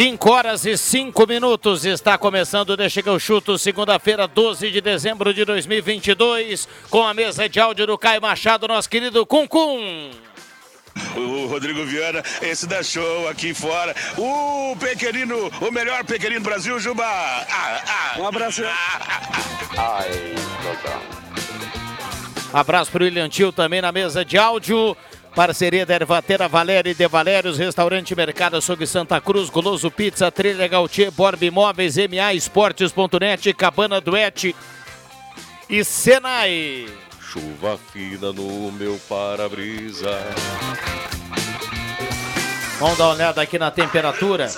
5 horas e 5 minutos está começando Deixa que eu chuto, segunda-feira, 12 de dezembro de 2022, com a mesa de áudio do Caio Machado, nosso querido Cuncum. O Rodrigo Viana, esse da show aqui fora. O pequenino, o melhor pequenino do Brasil, Juba. Ah, ah, um abraço. Ah, Ai, Abraço para o William Tio também na mesa de áudio. Parceria da Ervatera Valéria e De Valérios, Restaurante Mercado Açougue Santa Cruz, Goloso Pizza, Trilha Gautier, Borb Imóveis, MA Esportes.net, Cabana Duete e Senai. Chuva fina no meu para-brisa. Vamos dar uma olhada aqui na temperatura.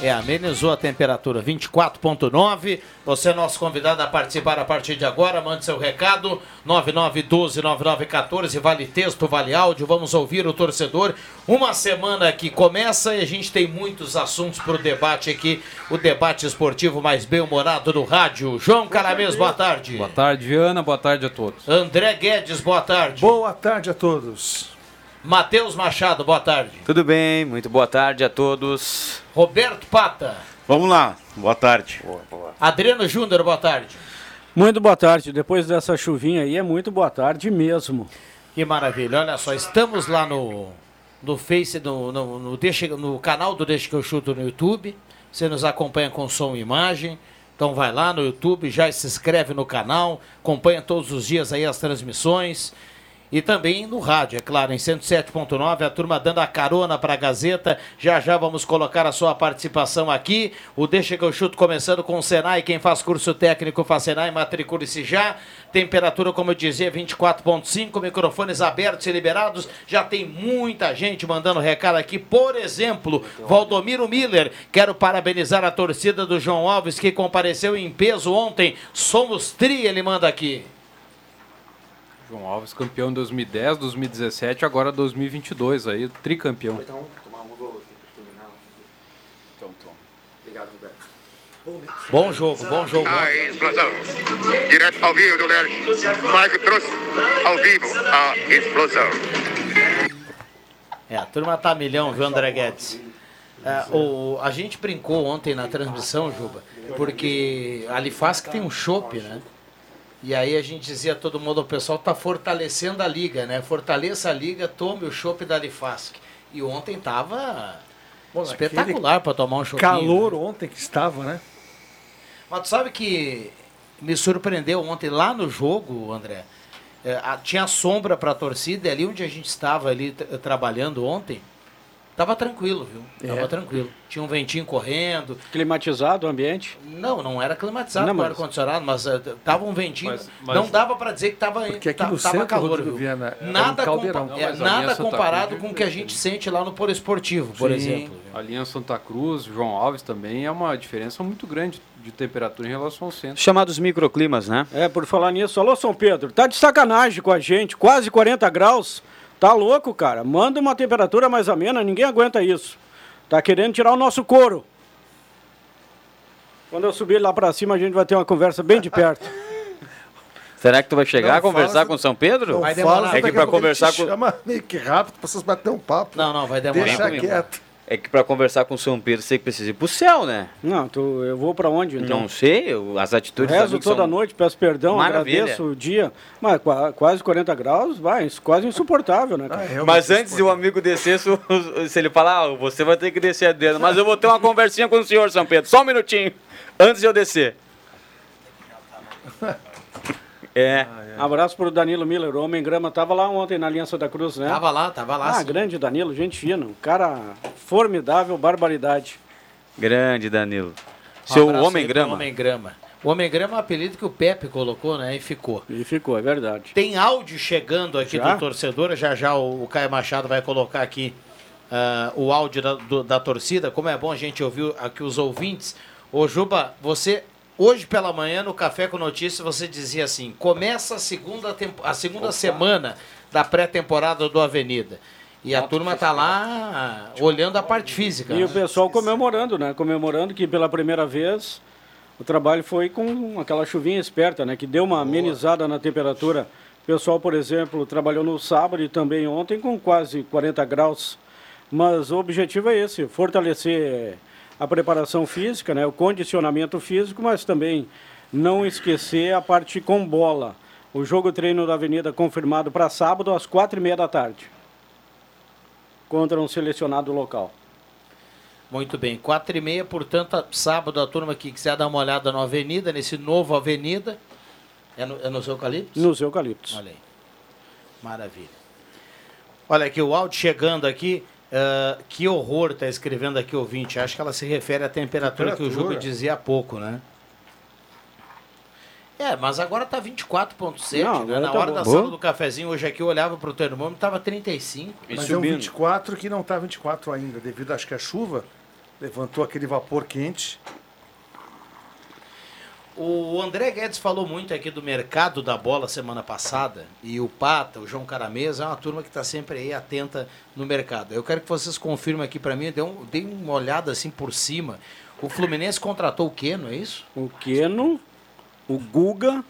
É, amenizou a temperatura, 24.9. Você é nosso convidado a participar a partir de agora. Mande seu recado, 9912-9914. Vale texto, vale áudio. Vamos ouvir o torcedor. Uma semana que começa e a gente tem muitos assuntos para o debate aqui. O debate esportivo mais bem-humorado do rádio. João Caramês, boa tarde. Boa tarde, Viana. Boa tarde a todos. André Guedes, boa tarde. Boa tarde a todos. Matheus Machado, boa tarde. Tudo bem, muito boa tarde a todos. Roberto Pata. Vamos lá, boa tarde. Boa, boa. Adriano Júnior, boa tarde. Muito boa tarde. Depois dessa chuvinha aí, é muito boa tarde mesmo. Que maravilha. Olha só, estamos lá no, no Face, no, no, no, deixa, no canal do Deixa que eu chuto no YouTube. Você nos acompanha com som e imagem. Então vai lá no YouTube, já se inscreve no canal, acompanha todos os dias aí as transmissões e também no rádio, é claro, em 107.9, a turma dando a carona para a Gazeta. Já já vamos colocar a sua participação aqui. O Deixa que eu chuto começando com o Senai, quem faz curso técnico faz Senai, matricule-se já. Temperatura, como eu dizia, 24.5, microfones abertos e liberados. Já tem muita gente mandando recado aqui. Por exemplo, Valdomiro Miller, quero parabenizar a torcida do João Alves que compareceu em peso ontem. Somos tri, ele manda aqui. João Alves, campeão em 2010, 2017, agora 2022, aí, tricampeão. Então, tomar um gol aqui Então, toma. Obrigado, Roberto. Bom jogo, bom jogo. A explosão. Direto ao vivo do Lerge. Maico trouxe ao vivo a explosão. É, a turma tá milhão, viu, André Guedes? É, o, a gente brincou ontem na transmissão, Juba, porque ali faz que tem um chopp, né? E aí a gente dizia a todo mundo, o pessoal está fortalecendo a liga, né? Fortaleça a liga, tome o chopp da Lifask. E ontem tava espetacular para tomar um chopp. Calor né? ontem que estava, né? Mas tu sabe que me surpreendeu ontem lá no jogo, André. É, a, tinha sombra para a torcida, e ali onde a gente estava ali trabalhando ontem, Tava tranquilo, viu? Tava é. tranquilo. Tinha um ventinho correndo. Climatizado o ambiente? Não, não era climatizado não, mas... ar-condicionado, mas uh, tava um ventinho. Mas, mas... Não dava para dizer que tava, Porque aqui no tava calor. Viu? Viana, nada, compa não, é, nada comparado com o que a gente sente lá no Polo Esportivo, por Sim. exemplo. A linha Santa Cruz, João Alves também é uma diferença muito grande de temperatura em relação ao centro. Chamados microclimas, né? É, por falar nisso. Alô, São Pedro, tá de sacanagem com a gente, quase 40 graus. Tá louco, cara? Manda uma temperatura mais amena, ninguém aguenta isso. Tá querendo tirar o nosso couro. Quando eu subir lá para cima, a gente vai ter uma conversa bem de perto. Será que tu vai chegar não, a conversar com São Pedro? Vai demorar. É que para conversar com. Chama meio que rápido para vocês bater um papo. Não, não, vai demorar. Deixa quieto. É que para conversar com São Pedro você precisa ir pro céu, né? Não, tu, eu vou para onde então? Não sei, eu, as atitudes eu Rezo toda são... noite, peço perdão, Maravilha. agradeço o dia. Mas quase 40 graus, vai, quase insuportável, né? Cara? Ah, mas antes de o amigo descer, se, se ele falar, ah, você vai ter que descer a dedo, mas eu vou ter uma conversinha com o senhor, São Pedro, só um minutinho, antes de eu descer. É. Ah, é. Abraço pro Danilo Miller, o Homem Grama. Tava lá ontem na Aliança da Cruz, né? Tava lá, tava lá. Ah, sim. grande Danilo, gente fina. Um cara formidável, barbaridade. Grande Danilo. Seu um Homem Grama. Homem Grama. O Homem Grama é um apelido que o Pepe colocou, né? E ficou. E ficou, é verdade. Tem áudio chegando aqui já? do torcedor. Já já o, o Caio Machado vai colocar aqui uh, o áudio da, do, da torcida. Como é bom a gente ouvir aqui os ouvintes. Ô Juba, você Hoje pela manhã, no Café com Notícias, você dizia assim: começa a segunda, tempo, a segunda semana da pré-temporada do Avenida. E a turma está lá olhando a parte física. E né? o pessoal comemorando, né? Comemorando que pela primeira vez o trabalho foi com aquela chuvinha esperta, né? Que deu uma amenizada na temperatura. O pessoal, por exemplo, trabalhou no sábado e também ontem com quase 40 graus Mas o objetivo é esse, fortalecer a preparação física, né, o condicionamento físico, mas também não esquecer a parte com bola. O jogo treino da Avenida confirmado para sábado às quatro e meia da tarde. Contra um selecionado local. Muito bem, quatro e meia, portanto, sábado a turma que quiser dar uma olhada na Avenida, nesse novo Avenida, é, no, é nos Eucaliptos? Nos Eucaliptos. Olha aí, maravilha. Olha aqui, o áudio chegando aqui, uh, que horror está escrevendo aqui o ouvinte, acho que ela se refere à temperatura, temperatura. que o Júlio dizia há pouco, né? É, mas agora tá 24,7, né? Na tá hora bom. da sala do cafezinho, hoje aqui eu olhava pro termômetro, tava 35. Mas subindo. é um 24 que não tá 24 ainda, devido acho que a chuva levantou aquele vapor quente. O André Guedes falou muito aqui do mercado da bola semana passada. E o Pata, o João Caramesa, é uma turma que está sempre aí atenta no mercado. Eu quero que vocês confirmem aqui para mim, dê, um, uma olhada assim por cima. O Fluminense contratou o Keno, é isso? O Keno, o Guga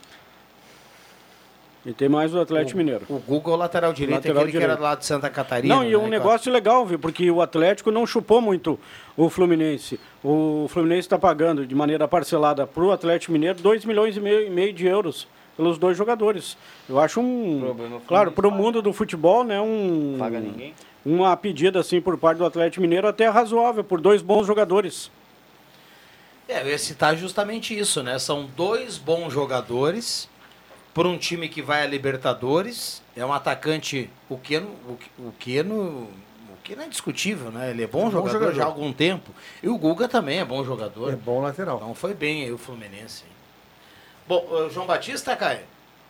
e tem mais o Atlético o, Mineiro. O Guga é o lateral direito, lateral aquele direito. que era lá de Santa Catarina. Não, e um né, negócio legal, viu? Porque o Atlético não chupou muito o Fluminense. O Fluminense está pagando de maneira parcelada para o Atlético Mineiro 2 milhões e meio, e meio de euros pelos dois jogadores. Eu acho um. Claro, para o mundo do futebol, né? Um, Paga ninguém. Uma pedida assim por parte do Atlético Mineiro até razoável, por dois bons jogadores. É, eu ia citar justamente isso, né? São dois bons jogadores por um time que vai a Libertadores. É um atacante, o Keno, o, Keno, o Keno é discutível, né? Ele é bom, é bom jogador, jogador, já há algum tempo. E o Guga também é bom jogador. É bom lateral. Então foi bem aí o Fluminense. Bom, João Batista, Caio?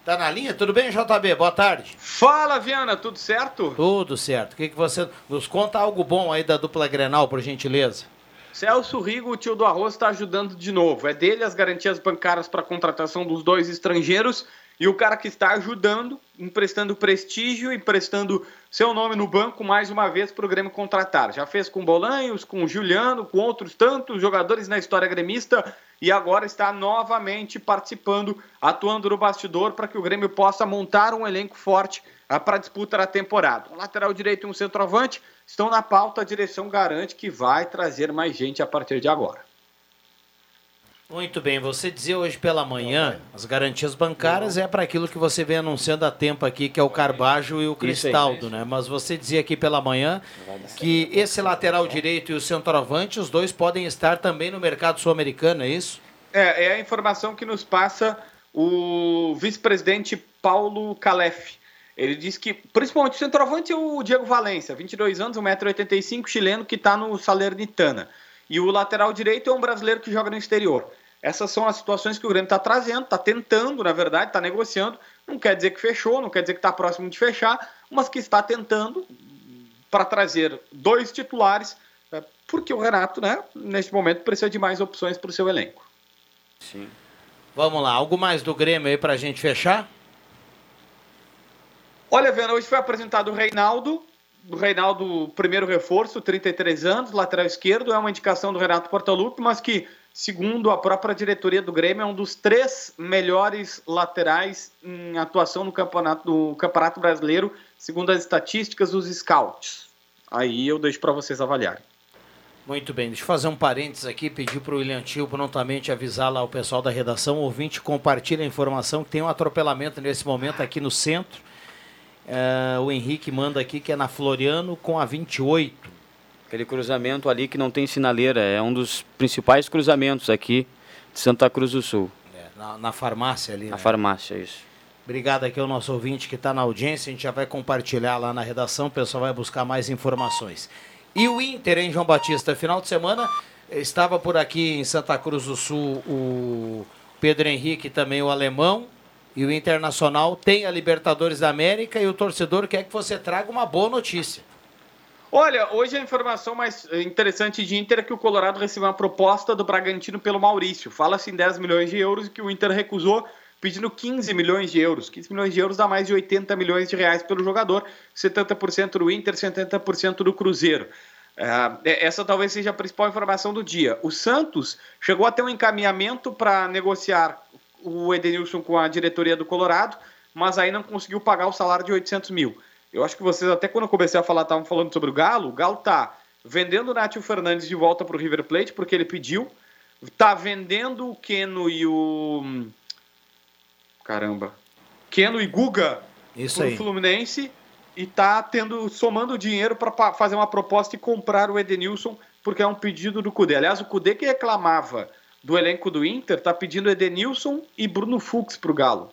Tá na linha? Tudo bem, JB? Boa tarde. Fala, Viana, tudo certo? Tudo certo. O que, que você nos conta algo bom aí da dupla Grenal, por gentileza? Celso Rigo, o tio do arroz, está ajudando de novo. É dele as garantias bancárias para a contratação dos dois estrangeiros e o cara que está ajudando, emprestando prestígio, emprestando seu nome no banco mais uma vez para o Grêmio contratar. Já fez com Bolanhos, com Juliano, com outros tantos jogadores na história gremista e agora está novamente participando, atuando no bastidor para que o Grêmio possa montar um elenco forte ah, para a disputa da temporada. Um lateral direito e um centroavante estão na pauta, a direção garante que vai trazer mais gente a partir de agora. Muito bem, você dizia hoje pela manhã, as garantias bancárias é para aquilo que você vem anunciando há tempo aqui, que é o Carbajo e o Cristaldo, né? Mas você dizia aqui pela manhã que esse lateral direito e o centroavante, os dois podem estar também no mercado sul-americano, é isso? É, é a informação que nos passa o vice-presidente Paulo Calef. Ele diz que, principalmente o centroavante é o Diego Valência, 22 anos, 1,85m, chileno, que está no Salernitana. E o lateral direito é um brasileiro que joga no exterior. Essas são as situações que o Grêmio está trazendo, está tentando, na verdade, está negociando. Não quer dizer que fechou, não quer dizer que está próximo de fechar, mas que está tentando para trazer dois titulares, né, porque o Renato, né, neste momento, precisa de mais opções para o seu elenco. Sim. Vamos lá, algo mais do Grêmio aí para a gente fechar? Olha, Vena, hoje foi apresentado o Reinaldo, o Reinaldo, primeiro reforço, 33 anos, lateral esquerdo, é uma indicação do Renato Portaluppi, mas que, segundo a própria diretoria do Grêmio, é um dos três melhores laterais em atuação no campeonato, no campeonato brasileiro, segundo as estatísticas dos scouts. Aí eu deixo para vocês avaliarem. Muito bem, deixa eu fazer um parênteses aqui, pedir para o William Tio prontamente avisar lá o pessoal da redação, ouvinte compartilha a informação que tem um atropelamento nesse momento aqui no centro, é, o Henrique manda aqui que é na Floriano com a 28. Aquele cruzamento ali que não tem sinaleira, é um dos principais cruzamentos aqui de Santa Cruz do Sul. É, na, na, farmácia ali. Na né? farmácia, isso. Obrigado aqui ao nosso ouvinte que está na audiência. A gente já vai compartilhar lá na redação, o pessoal vai buscar mais informações. E o Inter, hein, João Batista? Final de semana estava por aqui em Santa Cruz do Sul o Pedro Henrique, também o alemão. E o Internacional tem a Libertadores da América e o torcedor quer que você traga uma boa notícia. Olha, hoje a informação mais interessante de Inter é que o Colorado recebeu uma proposta do Bragantino pelo Maurício. Fala-se em 10 milhões de euros e que o Inter recusou, pedindo 15 milhões de euros. 15 milhões de euros dá mais de 80 milhões de reais pelo jogador, 70% do Inter, 70% do Cruzeiro. É, essa talvez seja a principal informação do dia. O Santos chegou a ter um encaminhamento para negociar o Edenilson com a diretoria do Colorado, mas aí não conseguiu pagar o salário de 800 mil. Eu acho que vocês, até quando eu comecei a falar, estavam falando sobre o Galo. O Galo tá vendendo o Nátio Fernandes de volta para o River Plate, porque ele pediu. Tá vendendo o Keno e o. Caramba. Keno e Guga Isso pro aí. Fluminense e tá tendo somando dinheiro para fazer uma proposta e comprar o Edenilson, porque é um pedido do Cudê. Aliás, o Cudê que reclamava do elenco do Inter tá pedindo Edenilson e Bruno Fux pro Galo.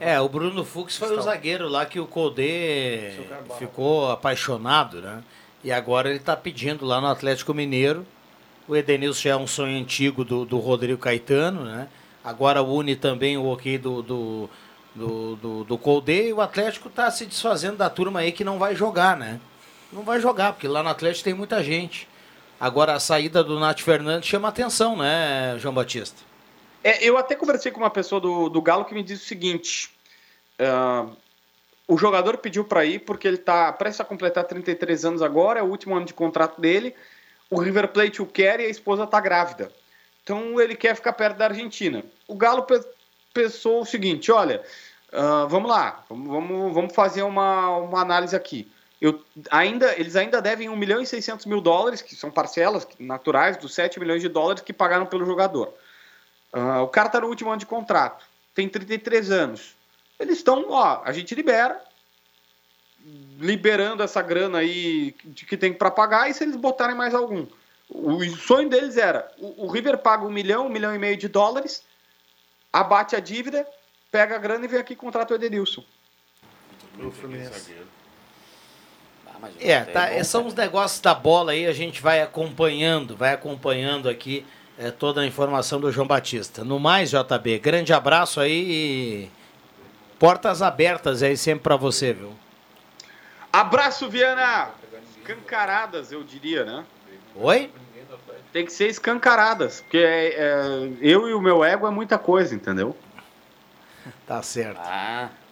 É, o Bruno Fux foi o zagueiro lá que o Codê ficou apaixonado, né? E agora ele tá pedindo lá no Atlético Mineiro. O Edenilson já é um sonho antigo do, do Rodrigo Caetano, né? Agora une também o ok do, do, do, do, do Codê e o Atlético tá se desfazendo da turma aí que não vai jogar, né? Não vai jogar, porque lá no Atlético tem muita gente. Agora a saída do Nath Fernandes chama atenção, né, João Batista? É, eu até conversei com uma pessoa do, do Galo que me disse o seguinte: ah, o jogador pediu para ir porque ele está prestes a completar 33 anos agora, é o último ano de contrato dele. O River Plate o quer e a esposa está grávida. Então ele quer ficar perto da Argentina. O Galo pe- pensou o seguinte: olha, ah, vamos lá, vamos, vamos fazer uma, uma análise aqui. Eu, ainda, eles ainda devem 1 milhão e 600 mil dólares, que são parcelas naturais dos 7 milhões de dólares que pagaram pelo jogador. Ah, o cara está no último ano de contrato, tem 33 anos. Eles estão, ó, a gente libera, liberando essa grana aí que tem para pagar, e se eles botarem mais algum. O sonho deles era: o, o River paga um milhão, um milhão e meio de dólares, abate a dívida, pega a grana e vem aqui contrata o Edenilson. O Fluminense. É, tá, é, são os negócios da bola aí, a gente vai acompanhando, vai acompanhando aqui é, toda a informação do João Batista. No mais, JB, grande abraço aí e portas abertas aí sempre pra você, viu? Abraço, Viana! Escancaradas, eu diria, né? Oi? Tem que ser escancaradas, porque é, é, eu e o meu ego é muita coisa, entendeu? Tá certo.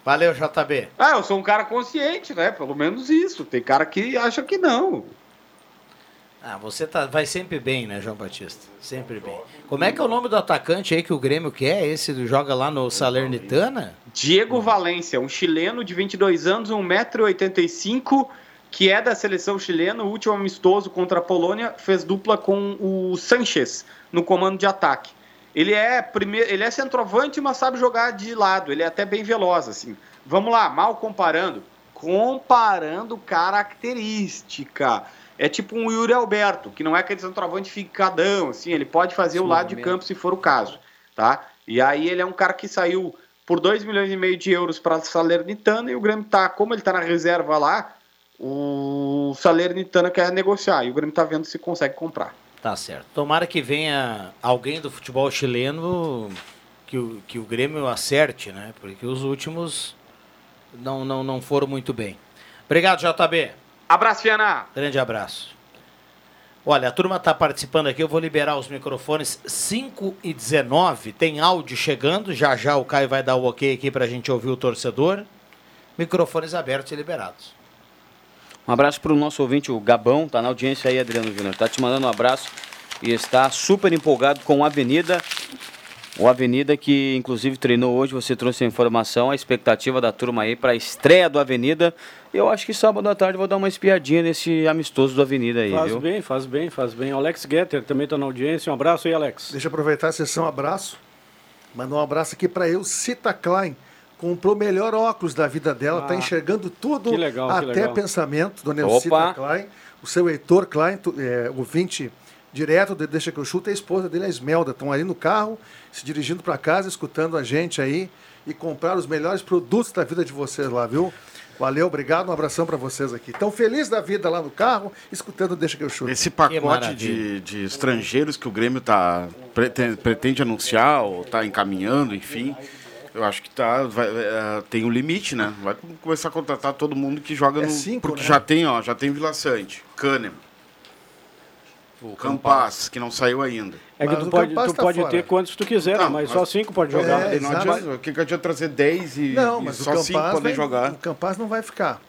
Valeu, JB. Ah, eu sou um cara consciente, né? Pelo menos isso. Tem cara que acha que não. Ah, você tá, vai sempre bem, né, João Batista? Sempre bem. Como é que é o nome do atacante aí que o Grêmio quer? Esse do joga lá no Salernitana? Diego Valência, um chileno de 22 anos, 1,85m, que é da seleção chilena, o último amistoso contra a Polônia, fez dupla com o Sanches no comando de ataque. Ele é primeiro, ele é centroavante, mas sabe jogar de lado, ele é até bem veloz assim. Vamos lá, mal comparando, comparando característica. É tipo um Yuri Alberto, que não é aquele centroavante ficadão, assim, ele pode fazer o lado de campo se for o caso, tá? E aí ele é um cara que saiu por 2 milhões e meio de euros para Salernitana e o Grêmio tá, como ele tá na reserva lá, o Salernitana quer negociar e o Grêmio tá vendo se consegue comprar. Tá certo. Tomara que venha alguém do futebol chileno que o, que o Grêmio acerte, né? Porque os últimos não, não, não foram muito bem. Obrigado, JB. Abraço, Fiana. Grande abraço. Olha, a turma está participando aqui, eu vou liberar os microfones 5 e 19. Tem áudio chegando, já já o Caio vai dar o ok aqui para a gente ouvir o torcedor. Microfones abertos e liberados. Um abraço para o nosso ouvinte, o Gabão, tá na audiência aí, Adriano Júnior. Tá te mandando um abraço e está super empolgado com a Avenida. O Avenida que inclusive treinou hoje, você trouxe a informação, a expectativa da turma aí para a estreia do Avenida. Eu acho que sábado à tarde eu vou dar uma espiadinha nesse amistoso do Avenida aí, Faz viu? bem, faz bem, faz bem. Alex Getter também está na audiência. Um abraço aí, Alex. Deixa eu aproveitar a sessão abraço. Mandar um abraço aqui para eu, Cita Klein. Comprou o melhor óculos da vida dela, está Ah, enxergando tudo, que legal, que até legal. pensamento, dona Opa! Elcita Klein. O seu Heitor Klein, é, ouvinte direto do Deixa que eu chuto, e a esposa dele, a Esmelda. Estão ali no carro, se dirigindo para casa, escutando a gente aí e comprar os melhores produtos da vida de vocês lá, viu? Valeu, obrigado, um abração para vocês aqui. Estão felizes da vida lá no carro, escutando o Deixa que eu chuto. Esse pacote de, de estrangeiros que o Grêmio tá, pretende, pretende anunciar ou está encaminhando, enfim, eu acho que tá, vai- é, tem um limite, né? Vai começar a contratar todo mundo que joga É no. cinco, porque né? já tem, ó, já tem Vila Sante, Kahneman, O Campas, que não saiu ainda. É que Mas tu pode, tu tá pode fora. ter quantos tu quiser, Não, mas mas- só cinco pode jogar. É, não exato. adianta, o que, que adianta trazer 10 e, Não, e só 5 Campaz, podem jogar? o Campaz não vai ficar.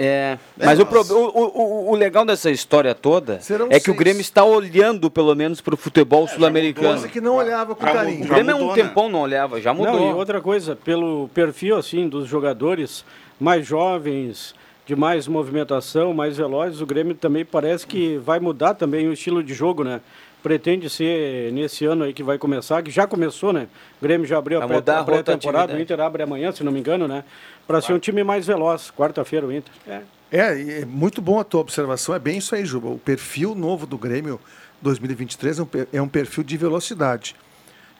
É, mas o, pro- o, o- o legal dessa história toda Serão é que o seis. Grêmio está olhando, pelo menos, para o futebol sul-americano. Coisa que não olhava com O carinho. Grêmio há um tempão não olhava, já mudou. Não, e outra coisa, pelo perfil assim dos jogadores mais jovens, de mais movimentação, mais velozes, o Grêmio também parece que vai mudar também o estilo de jogo, né? Pretende ser nesse ano aí que vai começar, que já começou, né? O Grêmio já abriu a Vai a a pré-temporada, o Inter abre amanhã, se não me engano, né? Para ser um time mais veloz. Quarta-feira o Inter. É. É, e é muito bom a tua observação. É bem isso aí, Juba. O perfil novo do Grêmio 2023 é um, é um perfil de velocidade.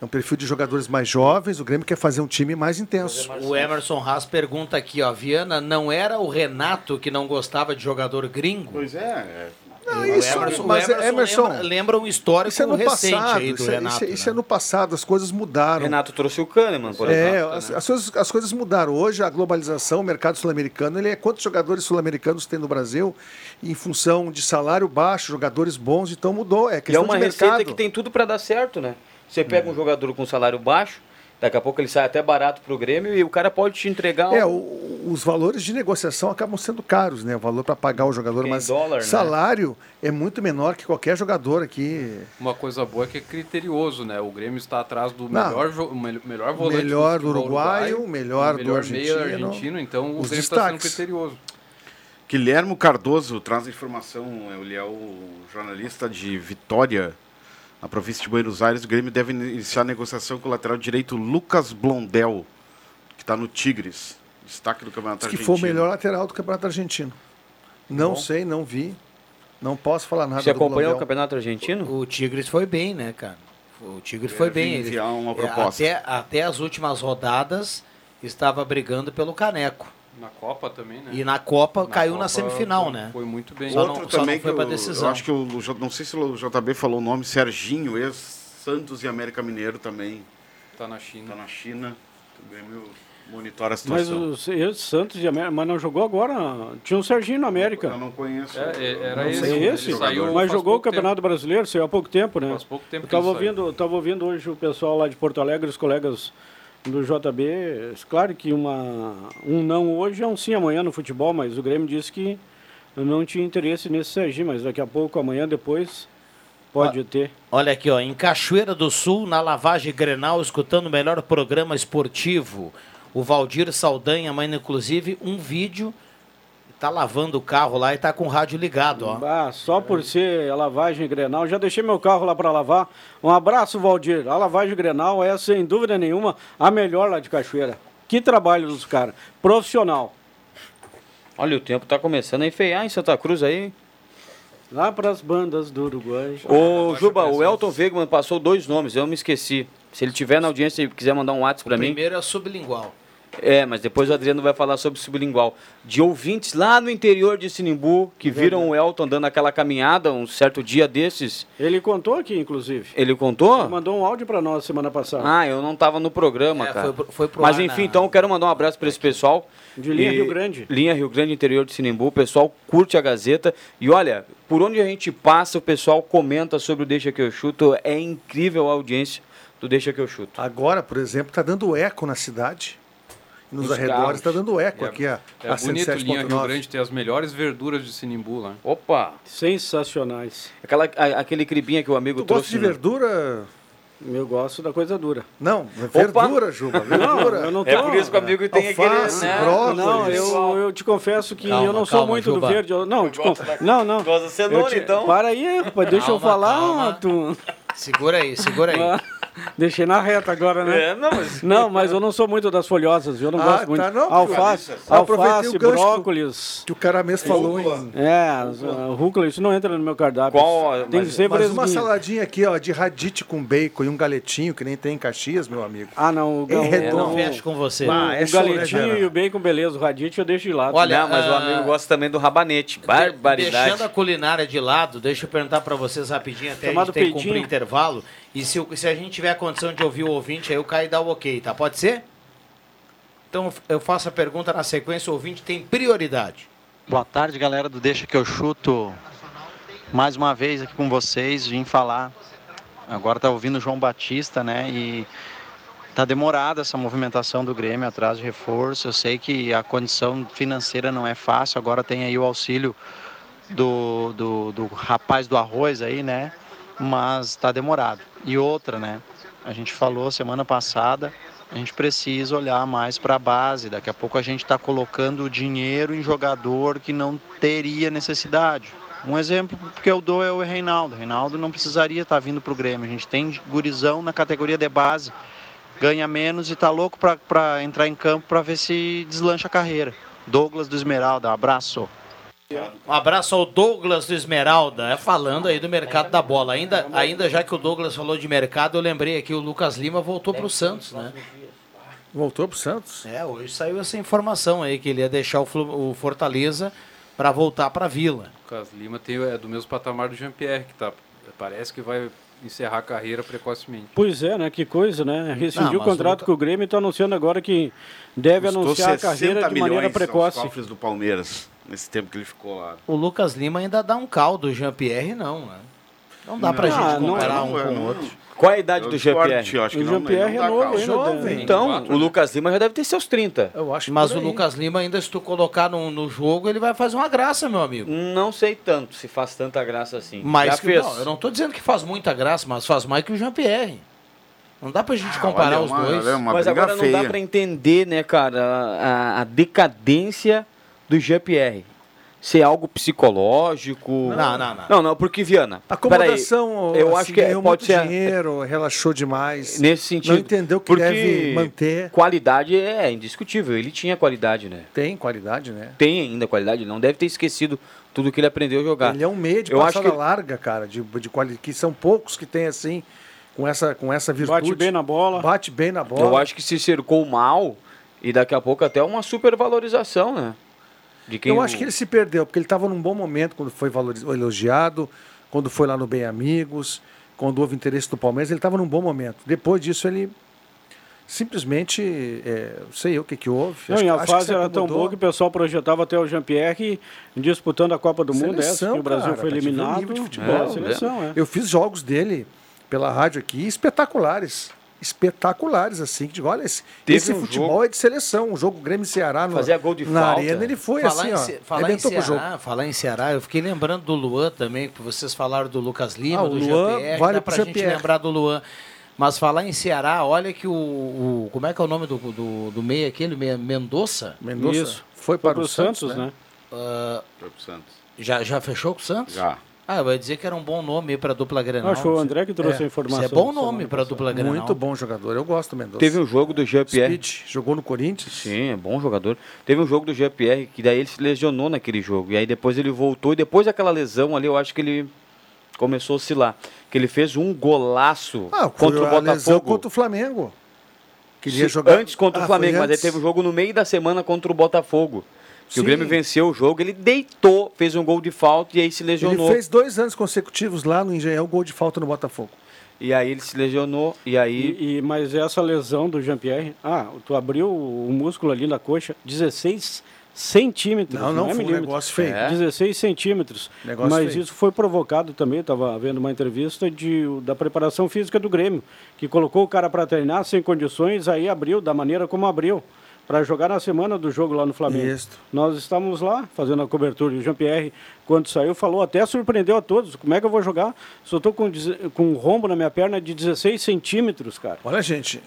É um perfil de jogadores mais jovens. O Grêmio quer fazer um time mais intenso. O Emerson Haas pergunta aqui, ó, Viana, não era o Renato que não gostava de jogador gringo? Pois é. Não, o isso- Emerson, mas, o Emerson, Emerson, lembra, lembra um histórico Isso é no recente passado. aí do Isso, é, Renato. isso, é, isso né? é no passado. As coisas mudaram. Renato trouxe o Kahneman, por É, exemplo. as, as coisas, as coisas mudaram. Hoje a globalização, o mercado sul-americano, ele é quantos jogadores sul-americanos tem no Brasil em função de salário baixo, jogadores bons, então mudou. É E é questão uma de receita mercado. que tem tudo para dar certo, né? Você pega um jogador com salário baixo, daqui a pouco ele sai até barato pro Grêmio e o cara pode te entregar É, um- o- os valores de negociação acabam sendo caros, né? O valor para pagar o jogador, Porque em mas dólar, né? salário é muito menor que qualquer jogador aqui. Uma coisa boa é que é criterioso, né? O Grêmio está atrás do Não. melhor, melhor volante Melhor do uruguaio, uruguaio, melhor do melhor meia argentino, argentino, então o os Grêmio está sendo criterioso. Guilhermo Cardoso traz a informação, ele é o jornalista de Vitória, na província de Buenos Aires. O Grêmio deve iniciar a negociação com o lateral direito Lucas Blondel, que está no Tigres, destaque do Campeonato Diz que Argentino. foi o melhor lateral do Campeonato Argentino. Não sei, não vi. Não posso falar nada Você do acompanhou o. Campeonato Argentino? O Tigres foi bem, né, cara? O Tigres foi bem. Ele- enviar uma é, proposta. Até, até as últimas rodadas estava brigando pelo caneco. Na Copa também, né? E na Copa Na caiu na Copa semifinal, foi- né? Foi muito bem. Só Outro não- só também não foi eu, decisão. eu acho que o, não sei se o JB falou o nome, Serginho, ex-Santos e América Mineiro também. Tá na China. Tá na China. O Grêmio monitora a Mas situação. o esse Santos de América, mas não jogou agora. Tinha um Serginho no América. Eu não conheço. É, é, era Não esse. esse, saiu mas jogou o pouco tempo. Campeonato Brasileiro, saiu há pouco tempo, né? Faz pouco tempo Eu que ele estava saiu. ouvindo, tava ouvindo hoje o pessoal lá de Porto Alegre, os colegas do JB. Claro que uma, um não hoje é um sim amanhã no futebol, mas o Grêmio disse que não tinha interesse nesse Serginho, mas daqui a pouco, amanhã, depois, pode ter. Olha aqui, ó, em Cachoeira do Sul, na lavagem Grenal, escutando o melhor programa esportivo. O Valdir Saldanha manda, inclusive, um vídeo. Tá lavando o carro lá e tá com o rádio ligado, ó. Ah, só por ser a lavagem Grenal, já deixei meu carro lá para lavar. Um abraço, Valdir. A lavagem Grenal é, sem dúvida nenhuma, a melhor lá de Cachoeira. Que trabalho dos caras. Profissional. Olha, o tempo tá começando a enfeiar em Santa Cruz aí. Lá para as bandas do Uruguai. Ô, Juba, o Elton Wegman passou dois nomes, eu me esqueci. Se ele tiver na audiência e quiser mandar um WhatsApp pra mim. Primeiro é sublingual. É, mas depois o Adriano vai falar sobre sublingual. De ouvintes lá no interior de Sinimbu, que viram o Elton dando aquela caminhada um certo dia desses. Ele contou aqui, inclusive. Ele contou? Ele mandou um áudio para nós semana passada. Ah, eu não tava no programa, É, cara. foi pro- foi pro Mas ar enfim, na- então eu quero mandar um abraço para esse pessoal. De Linha Rio Grande. Linha Rio Grande, interior de Sinimbu. O pessoal curte a Gazeta. E olha, por onde a gente passa, o pessoal comenta sobre o Deixa Que Eu Chuto. É incrível a audiência do Deixa Que Eu Chuto. Agora, por exemplo, está dando eco na cidade. Nos Nos arredores carros. está dando eco É- aqui, a, É a bonito Linha Rio 107.9. Grande ter as melhores verduras de Sinimbu lá. Opa! Sensacionais. Aquela, a- aquele cribinha que o amigo Tu trouxe. gosta de no- verdura? Eu gosto da coisa dura. Não, verdura, Juba. Verdura. Não, eu não tô... É por isso que o amigo tem Alface, aquele. né? brócolis. Não, eu, eu te confesso que Calma, eu não sou calma, muito Juba. do verde. eu- não, te con- não, não. Gosta da cenoura, Eu te- então? Para aí, rapaz, deixa eu Calma, falar. calma. Tu... Segura aí, segura aí. Deixei na reta agora, né? É, não, mas. Não, mas eu não sou muito das folhosas, eu não Ah, gosto muito. tá, não, alface, alface o brócolis. Que o cara mesmo falou em... É, rúcula, isso não entra no meu cardápio. Qual, Tem mas- que ser Mas uma saladinha aqui, ó, de radite com bacon e um galetinho, que nem tem em Caxias, meu amigo. Ah, não. O, É o- redondo. Não fecho com você. Ah, é o né, galetinho e o bacon, beleza. O radite eu deixo de lado. Olha, Não, mas o ah, amigo gosta também do rabanete. Barbaridade. Deixando a culinária de lado, deixa eu perguntar para vocês rapidinho, até Chamado a gente tem que cumprir intervalo. E se, se a gente tiver a condição de ouvir o ouvinte, aí o Caio dá o ok, tá? Pode ser? Então eu faço a pergunta na sequência, o ouvinte tem prioridade. Boa tarde, galera do Deixa que eu chuto. Mais uma vez aqui com vocês, vim falar. Agora tá ouvindo o João Batista, né? E Tá demorada essa movimentação do Grêmio atrás de reforço. Eu sei que a condição financeira não é fácil. Agora tem aí o auxílio do, do, do rapaz do arroz aí, né? Mas tá demorado. E outra, né? A gente falou semana passada, a gente precisa olhar mais para a base. Daqui a pouco a gente está colocando dinheiro em jogador que não teria necessidade. Um exemplo que eu dou é o Reinaldo. O Reinaldo não precisaria estar vindo para o Grêmio. A gente tem gurizão na categoria de base, ganha menos e está louco para entrar em campo para ver se deslancha a carreira. Douglas do Esmeralda, abraço. Um abraço ao Douglas do Esmeralda, é, falando aí do mercado da bola. Ainda, ainda já que o Douglas falou de mercado, eu lembrei aqui o Lucas Lima voltou para o Santos, né? Voltou para o Santos? É, hoje saiu essa informação aí que ele ia deixar o, o Fortaleza para voltar para a Vila. Lucas Lima tem, é do mesmo patamar do Jean-Pierre, que tá, parece que vai encerrar a carreira precocemente. Pois é, né? Que coisa, né? Rescindiu o contrato o- com o Grêmio e está anunciando agora que deve Custou anunciar a 60 carreira de maneira precoce. cofres do Palmeiras, nesse tempo que ele ficou lá. O Lucas Lima ainda dá um caldo, o Jean-Pierre não, né? Não dá pra Não, gente não, comparar não, um é, com o não. outro. Qual é a idade Eu do Jean-Pierre? tio, acho que O não- Jean-Pierre não é novo ainda, Jovem. Então, o Lucas Lima já deve ter seus 30. Eu acho Mas o Lucas Lima ainda, se tu colocar no, no jogo, ele vai fazer uma graça, meu amigo. Não sei tanto se faz tanta graça assim. Mas já que, fez. não, eu não tô dizendo que faz muita graça, mas faz mais que o Jean-Pierre. Não dá pra gente comparar olha, os uma- dois. olha, uma Mas agora não dá pra entender, né, cara, a, a decadência do Jean-Pierre. Ser algo psicológico. Não, não, não. Não, não, porque, Viana. Acomodação, peraí, eu assim, acho que é- ganhou pode muito ser. dinheiro, relaxou demais. Nesse sentido. Não entendeu que porque deve manter. Qualidade é indiscutível. Ele tinha qualidade, né? Tem qualidade, né? Tem ainda qualidade. Ele não deve ter esquecido tudo que ele aprendeu a jogar. Ele é um meio de eu acho passada que larga, cara, de, de qualidade, que são poucos que tem assim, com essa, com essa virtude. Bate bem na bola. Bate bem na bola. Eu acho que se cercou mal e daqui a pouco até uma supervalorização, né? De quem Eu o- acho que ele se perdeu, porque ele estava num bom momento quando foi valoriz- elogiado, quando foi lá no Bem Amigos, quando houve interesse do Palmeiras, ele estava num bom momento. Depois disso, ele simplesmente, é, sei eu o que, que houve. Não, Acho e a fase se era tão boa que o pessoal projetava até o Jean-Pierre disputando a Copa do Mundo, essa Seleção, que o Brasil cara, foi o eliminado. nível de futebol. É, seleção, é. Eu fiz jogos dele pela rádio aqui espetaculares. Espetaculares, assim, que digo, olha, esse, esse um futebol jogo- é de seleção. Um jogo Grêmio e Ceará no, Fazia gol de na falta. arena, ele foi falar assim, em, ó. Ce- falar em arrebentou com o jogo. Ceará, falar em Ceará, eu fiquei lembrando do Luan também, que vocês falaram do Lucas Lima, Ah, o do Luan Jean-Pierre, vale dá pra gente lembrar do Luan. Mas falar em Ceará, olha que o, o- como é que é o nome do, do, do meia aquele, Mendonça? Mendonça Isso. foi para pro o Santos, Santos, né? né? Ah, Foi pro Santos. já, já fechou com o Santos? Já. Ah, eu ia dizer que era um bom nome para dupla Grenal. Acho que foi o André que trouxe É, a informação. Isso é bom nome para dupla Grenal. Muito bom jogador, eu gosto do Mendonça. Teve um jogo do Jean-Pierre. Speed, jogou no Corinthians. Sim, é bom jogador. Teve um jogo do Jean-Pierre que daí ele se lesionou naquele jogo. E aí depois ele voltou. E depois daquela lesão ali, eu acho que ele começou a oscilar. Que ele fez um golaço Ah, contra o Botafogo. contra o Flamengo. Queria Sim, jogar Antes contra Ah, o Flamengo, mas aí antes? teve um jogo no meio da semana contra o Botafogo. Que Sim. o Grêmio venceu o jogo, ele deitou, fez um gol de falta e aí se lesionou. Ele fez dois anos consecutivos lá no Engenhão, gol de falta no Botafogo. E aí ele se lesionou e aí. E, e- mas essa lesão do Jean-Pierre, ah, tu abriu o músculo ali na coxa, 16 centímetros. Não, não, é foi um negócio feio. É. 16 centímetros. Negócio mas feio. isso foi provocado também, estava vendo uma entrevista de, da preparação física do Grêmio, que colocou o cara para treinar sem condições, aí abriu da maneira como abriu. Para jogar na semana do jogo lá no Flamengo. Isso. Nós estávamos lá fazendo a cobertura e o Jean-Pierre, quando saiu, falou, até surpreendeu a todos. Como é que eu vou jogar? Só estou com, com um rombo na minha perna de 16 centímetros, cara. Olha, gente,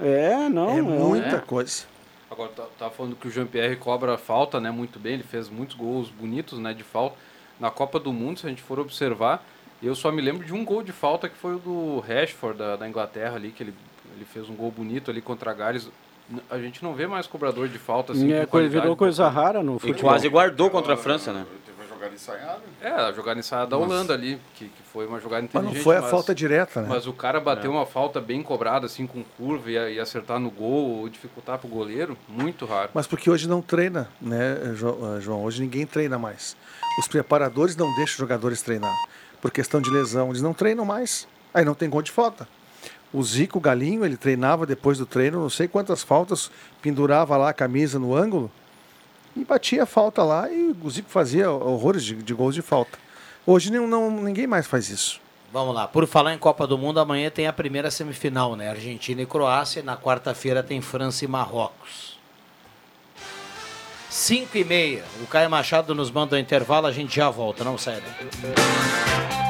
É, não. é um- muita é. coisa. Agora, tá, tá falando que o Jean-Pierre cobra falta, né, muito bem, ele fez muitos gols bonitos, né, de falta. Na Copa do Mundo, se a gente for observar, eu só me lembro de um gol de falta que foi o do Rashford, da, da Inglaterra ali, que ele, ele fez um gol bonito ali contra a Gales. A gente não vê mais cobrador de falta assim. É, virou coisa rara no E futebol. quase guardou contra a França, né? Teve uma jogada ensaiada. É, a jogada ensaiada da Holanda ali, que, que foi uma jogada Mas inteligente. não foi a falta direta, né? Mas o cara bateu uma falta bem cobrada, assim, com curva e, e acertar no gol ou dificultar pro goleiro, muito raro. Mas porque hoje não treina, né, eh, João? Hoje ninguém treina mais. Os preparadores não deixam os jogadores treinar. Por questão de lesão, eles não treinam mais. Aí não tem gol de falta. O Zico Galinho, ele treinava depois do treino, não sei quantas faltas, pendurava lá a camisa no ângulo e batia a falta lá e o Zico fazia horrores de, de gols de falta. Hoje não, não- ninguém mais faz isso. Vamos lá. Por falar em Copa do Mundo, amanhã tem a primeira semifinal, né? Argentina e Croácia. E na quarta-feira tem França e Marrocos. 5 e meia. O Caio Machado nos manda o intervalo, a gente já volta. Não sai daí.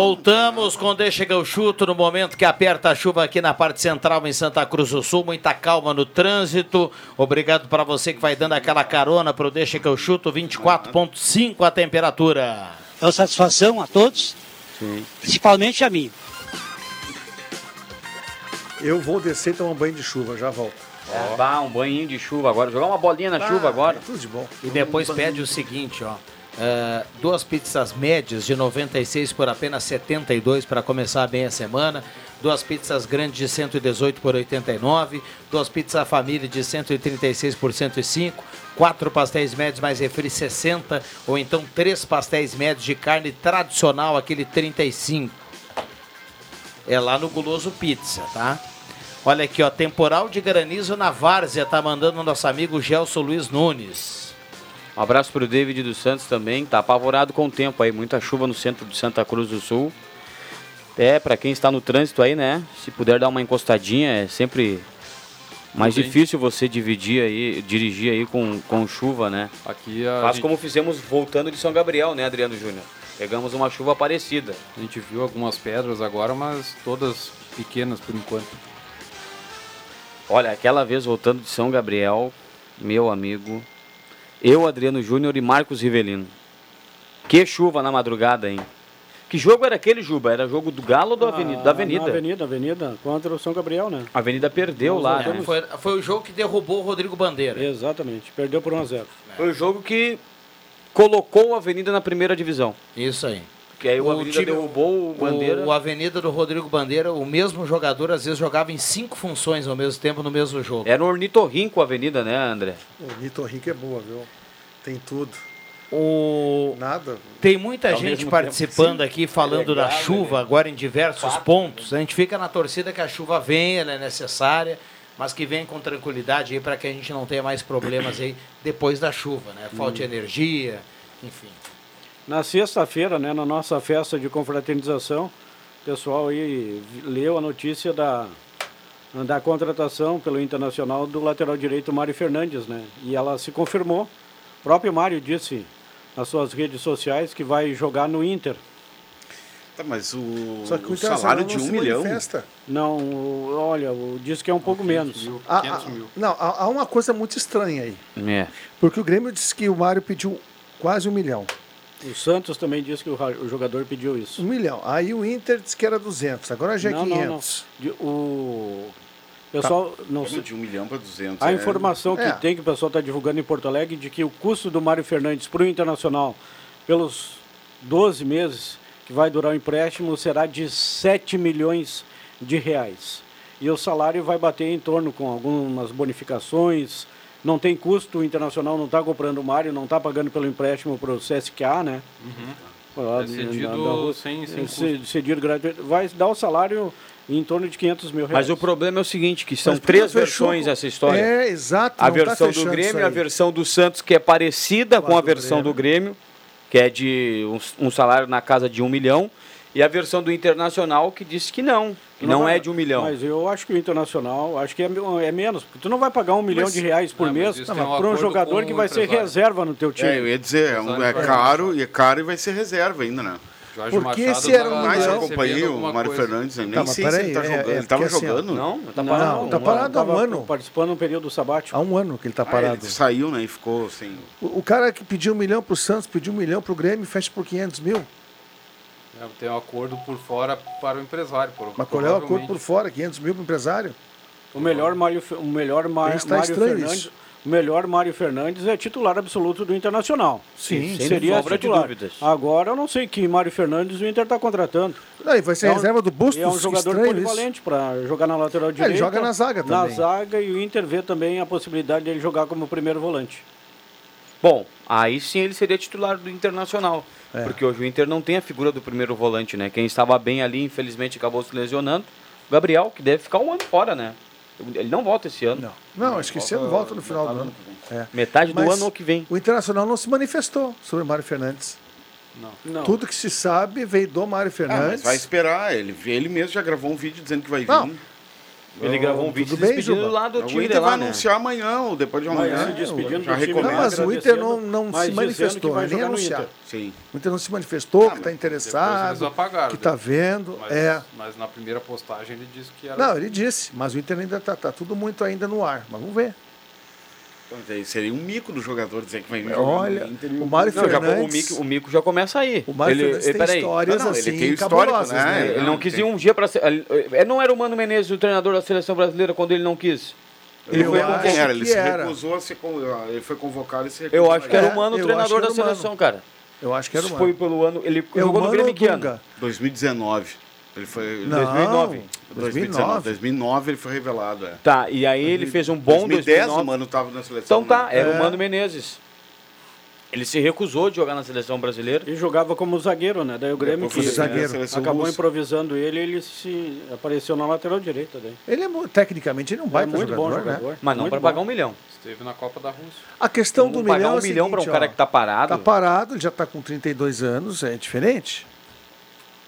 Voltamos com Deixa que eu chuto no momento que aperta a chuva aqui na parte central em Santa Cruz do Sul. Muita calma no trânsito. Obrigado para você que vai dando aquela carona pro Deixa que eu chuto. 24,5 a temperatura. É uma satisfação a todos, principalmente a mim. Eu vou descer e tomar um banho de chuva, já volto. É, bah, um banhinho de chuva agora. Jogar uma bolinha na Ah, chuva agora. Tudo de bom. E depois pede o seguinte, ó. Eh, duas pizzas médias de 96 por apenas 72 para começar bem a semana. Duas pizzas grandes de 118 por 89. Duas pizzas família de 136 por 105. Quatro pastéis médios mais refri 60. Ou então três pastéis médios de carne tradicional, aquele 35. É lá no Guloso Pizza, tá? Olha aqui, ó, temporal de granizo na várzea, tá mandando o nosso amigo Gelson Luiz Nunes. Um abraço pro David dos Santos também. Tá apavorado com o tempo aí. Muita chuva no centro de Santa Cruz do Sul. É, para quem está no trânsito aí, né? Se puder dar uma encostadinha, é sempre mais difícil você dividir aí, dirigir aí com, com chuva, né? Aqui a Faz gente- como fizemos voltando de São Gabriel, né, Adriano Júnior? Pegamos uma chuva parecida. A gente viu algumas pedras agora, mas todas pequenas por enquanto. Olha, aquela vez voltando de São Gabriel, meu amigo, eu, Adriano Júnior e Marcos Rivelino. Que chuva na madrugada, hein? Que jogo era aquele, Juba? Era jogo do Galo ou do Avenida? Da Avenida. Na Avenida, Avenida, contra o São Gabriel, né? A Avenida perdeu Nós lá, né? Foi, foi o jogo que derrubou o Rodrigo Bandeira. Exatamente, perdeu por 1 a 0 Foi o jogo que colocou a Avenida na primeira divisão. Isso aí. Que aí o, Avenida derrubou o Bandeira. O, o Avenida do Rodrigo Bandeira, o mesmo jogador às vezes jogava em cinco funções ao mesmo tempo no mesmo jogo. Era o Ornitorrinco a Avenida, né, André? O Nito Rico é boa, viu? Tem tudo. O... Nada. Tem muita Ao gente participando tempo, aqui falando da Legal, chuva agora em diversos pontos. A gente fica na torcida que a chuva venha, ela é necessária, mas que venha com tranquilidade aí para que a gente não tenha mais problemas aí depois da chuva, né? Falta de Hum. energia, enfim. Na sexta-feira, né, na nossa festa de confraternização, o pessoal aí leu a notícia da, da contratação pelo Internacional do lateral direito Mário Fernandes, né? E ela se confirmou. O próprio Mário disse nas suas redes sociais que vai jogar no Inter. Tá, mas o, Só que o o salário de um milhão. Não, o- olha, o- diz que é um pouco menos. Ah, ah, não, há, há uma coisa muito estranha aí. É. Porque o Grêmio disse que o Mário pediu quase um milhão. O Santos também disse que o, jogador pediu isso. Um milhão. Aí o Inter disse que era 200, agora já é Não, não, 500. não. De- O pessoal não Como sei. de um milhão para 200. A é- informação que É. tem, que o pessoal está divulgando em Porto Alegre, de que o custo do Mário Fernandes para o Internacional, pelos 12 meses que vai durar o empréstimo, será de 7 milhões de reais. E o salário vai bater em torno com algumas bonificações. Não tem custo, o Internacional não está comprando o Mário, não está pagando pelo empréstimo para o CSKA, né? Lá É cedido da- da Rússia. sem- sem É ce- Cedido gratuito. Vai dar o salário em torno de 500 mil reais. Mas o problema é o seguinte, que são Mas três versões essa história. É, exato. A tá versão do fechando Grêmio, a versão do Santos, que é parecida com a do versão do Grêmio, que é de um, um salário na casa de um milhão, e a versão do Internacional, que disse que não, que não, vai- é de um milhão. Mas eu acho que o Internacional, acho que é, é menos, porque tu não vai pagar um milhão de reais por Não, mas mês para tem um um jogador que vai ser reserva no teu time. É, eu ia dizer, é, um- é caro, e é caro e vai ser reserva ainda, né? Jorge Porque Machado esse era um tava Mais acompanhei o Mário. Fernandes, eu nem Tá, sei se ele tá é- jogando. é ele tava assim, jogando? Não, tá Não, parado. tá parado há um ano. Participando um período sabático. Há um ano que ele tá Ah, parado. ele saiu, né? E ficou sem. O, o cara que pediu um milhão pro Santos, pediu um milhão pro Grêmio, fecha por 500 mil. É, Tem um acordo por fora para o empresário. Por, Mas qual é o acordo por fora? 500 mil pro empresário? O melhor Mário, o melhor Ma- Ele está Mário Fernandes. isso. O melhor Mário Fernandes é titular absoluto do Internacional. Sim, sem seria titular. Agora eu não sei que Mário Fernandes o Inter está contratando. Não, e vai ser É um- reserva do Bustos, é um jogador estranho polivalente para jogar na lateral direita. ele joga na zaga Na também. zaga e o Inter vê também a possibilidade dele jogar como primeiro volante. Bom, aí sim ele seria titular do Internacional. É. Porque hoje o Inter não tem a figura do primeiro volante, né? Quem estava bem ali, infelizmente, acabou se lesionando. O Gabriel, que deve ficar um ano fora, né? Ele não volta esse ano. Não, não acho que esse ano volta no final do ano. É. Metade do Mas ano ou que vem. O Internacional não se manifestou sobre o Mário Fernandes. Não. Tudo que se sabe veio do Mário Ah, mas Fernandes. vai esperar. Ele, ele mesmo já gravou um vídeo dizendo que vai vir. Não. Ele gravou um vídeo tudo se bem, despedindo Juba. lá do o time Inter vai lá, né? anunciar amanhã ou depois de Mas amanhã. se despedindo já recomendo. Não, mas o Inter não, não mas se manifestou, que vai ele nem anunciar. Sim. O Inter não se manifestou, Ah, que está interessado, apagaram. que está vendo. Mas, É. mas na primeira postagem ele disse que era. Não, ele disse, mas o Inter ainda está tá tudo muito ainda no ar. Mas vamos ver. Seria um mico do jogador dizer que vai. Olha, jogar e o Mário Não, já, o, Fernandes. mico, o mico já começa aí. O Mário ele, Fernandes eh, tem peraí. histórias Não, não, ele assim, tem histórico, cabulosas, né? né? Ele Não, não quis tem- ir um dia para. Não era o Mano Menezes o treinador da seleção brasileira quando ele não quis. Ele Eu foi Quem era? Ele se era. recusou a ser. Ele foi convocado e se recusou. Eu acho que era o Mano o treinador da seleção, cara. Eu acho que era o Isso Mano. foi pelo ano. Ele É jogou no Grêmio que ano? Dunga? 2019. Ele foi. Não, 2009. 2019. 2009 ele foi revelado, é. Tá, e aí ele fez um bom 2010 2009. o Mano tava na seleção. Então tá, né? era É. o Mano Menezes. Ele se recusou de jogar na seleção brasileira. E jogava como zagueiro, né? Daí o Grêmio que foi zagueiro. seleção acabou russa. improvisando ele ele se apareceu na lateral direita. Daí. Ele é, tecnicamente, ele é um É baita muito jogador, bom né? jogador. Mas não para pagar um milhão. Esteve na Copa da Rússia. A questão do Vamos pagar milhão um é o milhão para um cara que tá parado. Tá parado, ele já está com 32 anos, é diferente.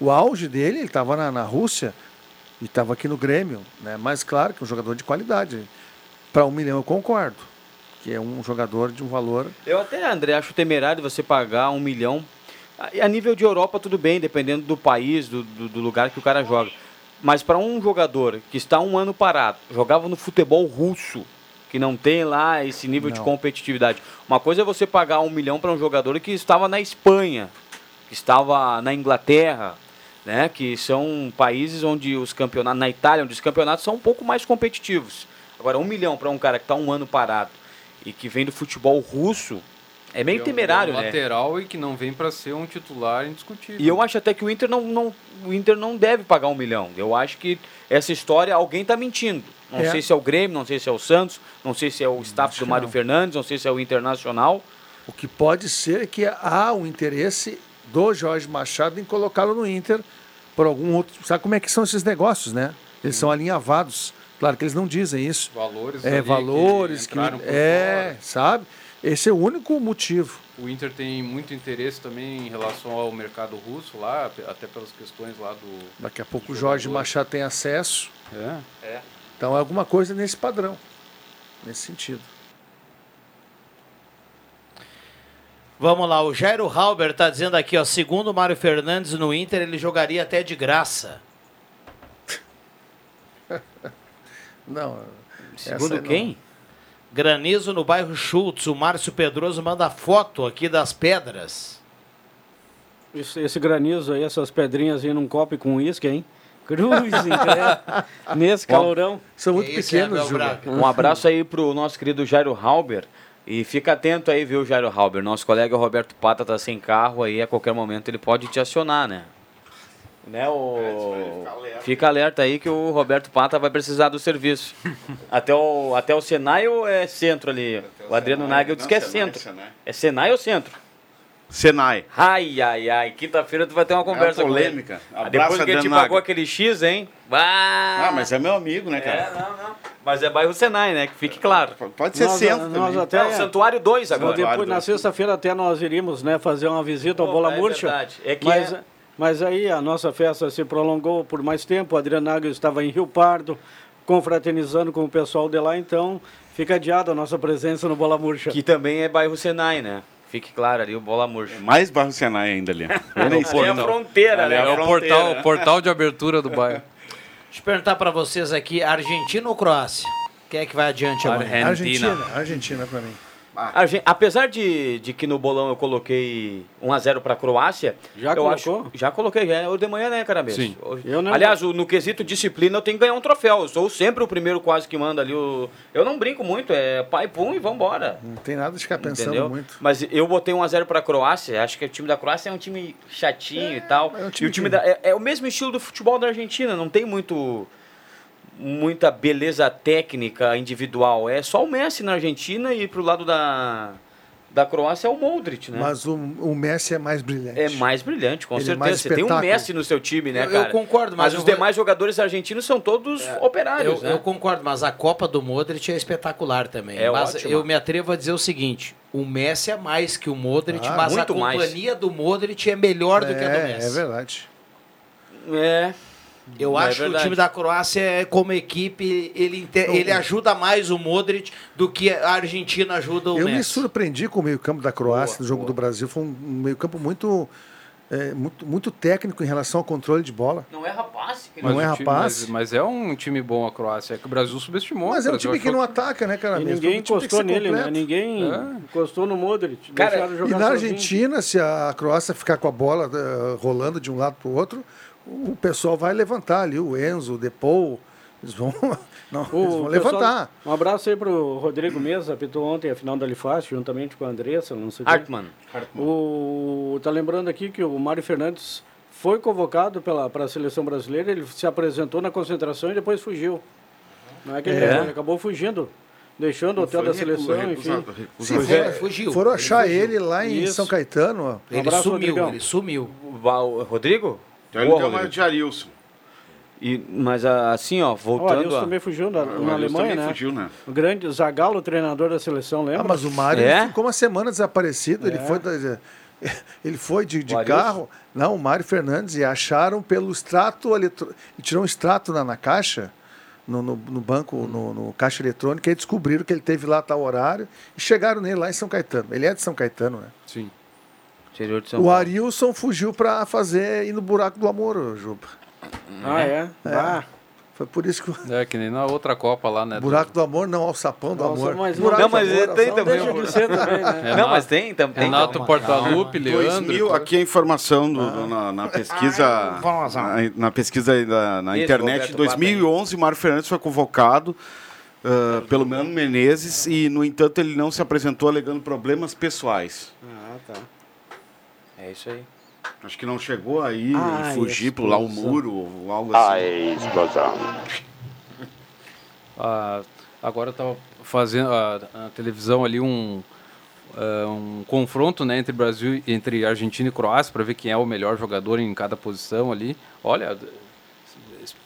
O auge dele, ele estava na, na Rússia e estava aqui no Grêmio, né? Mas claro que é um jogador de qualidade. Para um milhão eu concordo, que é um jogador de um valor. Eu até, André, acho temerário você pagar um milhão. A a nível de Europa, tudo bem, dependendo do país, do, do, do lugar que o cara joga. Mas para um jogador que está um ano parado, jogava no futebol russo, que não tem lá esse nível de Não. competitividade. Uma coisa é você pagar um milhão para um jogador que estava na Espanha, que estava na Inglaterra, né? Que são países onde os campeonatos, na Itália, onde os campeonatos são um pouco mais competitivos. Agora, um milhão para um cara que está um ano parado e que vem do futebol russo, é meio É um- temerário, é um né? lateral e que não vem para ser um titular indiscutível. E eu acho até que o Inter não, não, o Inter não deve pagar um milhão. Eu acho que essa história, alguém está mentindo. Não É. sei se é o Grêmio, não sei se é o Santos, não sei se é o staff acho do Mário não. Fernandes, não sei se é o Internacional. O que pode ser é que há um interesse do Jorge Machado em colocá-lo no Inter por algum outro. Sabe como é que são esses negócios, né? Eles são alinhavados. Claro que eles não dizem isso. Valores É, valores que que. É, sabe? Esse é o único motivo. O Inter tem muito interesse também em relação ao mercado russo lá, até pelas questões lá do. Daqui a pouco o Jorge. Machado tem acesso. É. Então é alguma coisa nesse padrão. Nesse sentido. Vamos lá, o Jairo Halber tá dizendo aqui, ó, segundo o Mário Fernandes no Inter, ele jogaria até de graça. Não. Segundo essa não. quem? Granizo no bairro Schultz. O Márcio Pedroso manda foto aqui das pedras. Esse, esse granizo aí, essas pedrinhas aí num copo com uísque, hein? Cruz. Nesse calorão. São muito Esse é pequenos. Braga. Um abraço aí pro nosso querido Jairo Halber. E fica atento aí, viu, Jairo Halber? Nosso colega Roberto Pata tá sem carro aí, a qualquer momento ele pode te acionar, né? Né, o... Fica alerta aí que o Roberto Pata vai precisar do serviço. até, o, até o Senai ou é centro ali? O Adriano Senai. Nagel disse que é Senai, centro. Senai. É Senai ou centro? Senai. Ai, ai, ai. Quinta-feira tu vai ter uma conversa com ele. polêmica. Ah, Abraço, Depois que ele te pagou aquele X, hein? Ah, Ah, mas é meu amigo, né, É, cara? não, não. Mas é bairro Senai, né? Que fique claro. Pode ser Nós- centro nós também. até- É, o Santuário 2 agora. Depois, na sexta-feira até nós iríamos né, fazer uma visita ao Bola é Murcha. verdade. É que mas, é- mas aí a nossa festa se prolongou por mais tempo. O Adriano Nagel estava em Rio Pardo, confraternizando com o pessoal de lá, então fica adiada a nossa presença no Bola Murcha. Que também é bairro Senai, né? Fique claro ali, o bola murcha. Mais bairro Senai ainda ali. Ali é a fronteira, Ali né? a É o fronteira. portal, o portal de abertura do bairro. Deixa eu perguntar pra vocês aqui, Argentina ou Croácia? Quem é que vai adiante amanhã? Argentina, Argentina pra mim. A gente- apesar de, de que no bolão eu coloquei 1x0 para a Croácia. Já eu colocou? Acho, já coloquei, já é o de manhã, né, Carabês? Sim. Eu não- Aliás, o- no quesito disciplina eu tenho que ganhar um troféu. Eu sou sempre o primeiro quase que manda ali. O... Eu não brinco muito, é pai, pum e vambora. Não tem nada de ficar pensando Entendeu? muito. Mas eu botei 1x0 pra Croácia. Acho que o time da Croácia é um time chatinho e tal. é um e time o time que- da, é, é o mesmo estilo do futebol da Argentina. Não tem muito muita beleza técnica individual. É só o Messi na Argentina e pro lado da, da Croácia é o Modric, né? Mas o, o Messi é mais brilhante. É mais brilhante, com Ele é certeza. mais Você tem um. Messi no seu time, né, Eu- eu cara? concordo, mas mas eu os vou- demais jogadores argentinos são todos operários, Eu, né? eu concordo, mas a Copa do Modric é espetacular também. É mas ótima. eu me atrevo a dizer o seguinte: o Messi é mais que o Modric, Ah, mas a muito mais. companhia do Modric é melhor do que a do É, Messi. é verdade. É. Eu É acho que o time da Croácia, é, como equipe, ele, ele ajuda mais o Modric do que a Argentina ajuda o Eu me Messi. surpreendi com o meio-campo da Croácia Boa, no jogo boa. do Brasil. Foi um meio-campo muito, é, muito, muito técnico em relação ao controle de bola. Não é rapaz. que Não Mas é o time- rapaz? Mas, mas é um time bom a Croácia. É que o Brasil subestimou. Mas é um time que não ataca, né, cara? E ninguém que encostou nele, né? Ninguém É. encostou no Modric. Cara, E na sozinho. Argentina, se a Croácia ficar com a bola eh, rolando de um lado para o outro, o pessoal vai levantar ali, o Enzo, o Depou, eles vão, não, O eles vão pessoal- levantar. Um abraço aí pro Rodrigo Mesa, apitou ontem a final da Lifácio, juntamente com a Andressa, não sei o quê. Hartmann. O, tá lembrando aqui que o Mário Fernandes foi convocado pela, para a seleção brasileira, ele se apresentou na concentração e depois fugiu. Não é que ele, É? ele acabou fugindo, deixando o hotel da seleção, recu- enfim. recusado, Sim, recusado. foram, É, fugiu. foram Ele achar fugiu. ele lá em Isso. São Caetano. ó. Ele abraço, sumiu, Rodrigão. ele sumiu. O Val- Rodrigo? Então ele Boa, deu uma Rodrigo. de Arilson. E, mas assim, ó, O voltando Arius a... também fugiu na, Arilson Alemanha, também né? fugiu, né? O grande Zagallo, treinador da seleção, lembra? Ah, mas o Mário É? ficou uma semana desaparecido. Ele foi, da- ele foi de, de O carro. Não, o Mário Fernandes. E acharam pelo extrato eletro... E tirou um extrato na, na caixa, no, no, no banco, no, no caixa eletrônico, e descobriram que ele teve lá tal horário. E chegaram nele lá em São Caetano. Ele é de São Caetano, né? Sim. Interior de São O Paulo. Arilson fugiu para fazer ir no buraco do amor, Juba. Ah, é? Ah, Foi por isso que o É que nem na outra Copa lá, né? buraco do amor não, ao sapão do amor. mas não- buraco Não, do mas amor, tem também. deixa de ser também, né? Renato- Não, mas tem, tem Renato Portaluppi, Leandro. 2000, aqui a informação do- do- na, na pesquisa, na, na pesquisa aí da, na Isso, internet, em 2011, Mário Fernandes foi convocado ah, pelo Mano Menezes e, no entanto, ele não se apresentou alegando problemas pessoais. Ah, tá. É isso aí. Acho que não chegou aí Ah, fugir, explosão. pular o muro ou algo assim. Ah, agora estava fazendo a, a televisão ali um, ah, um confronto né, entre Brasil entre Argentina e Croácia para ver quem é o melhor jogador em cada posição ali. Olha,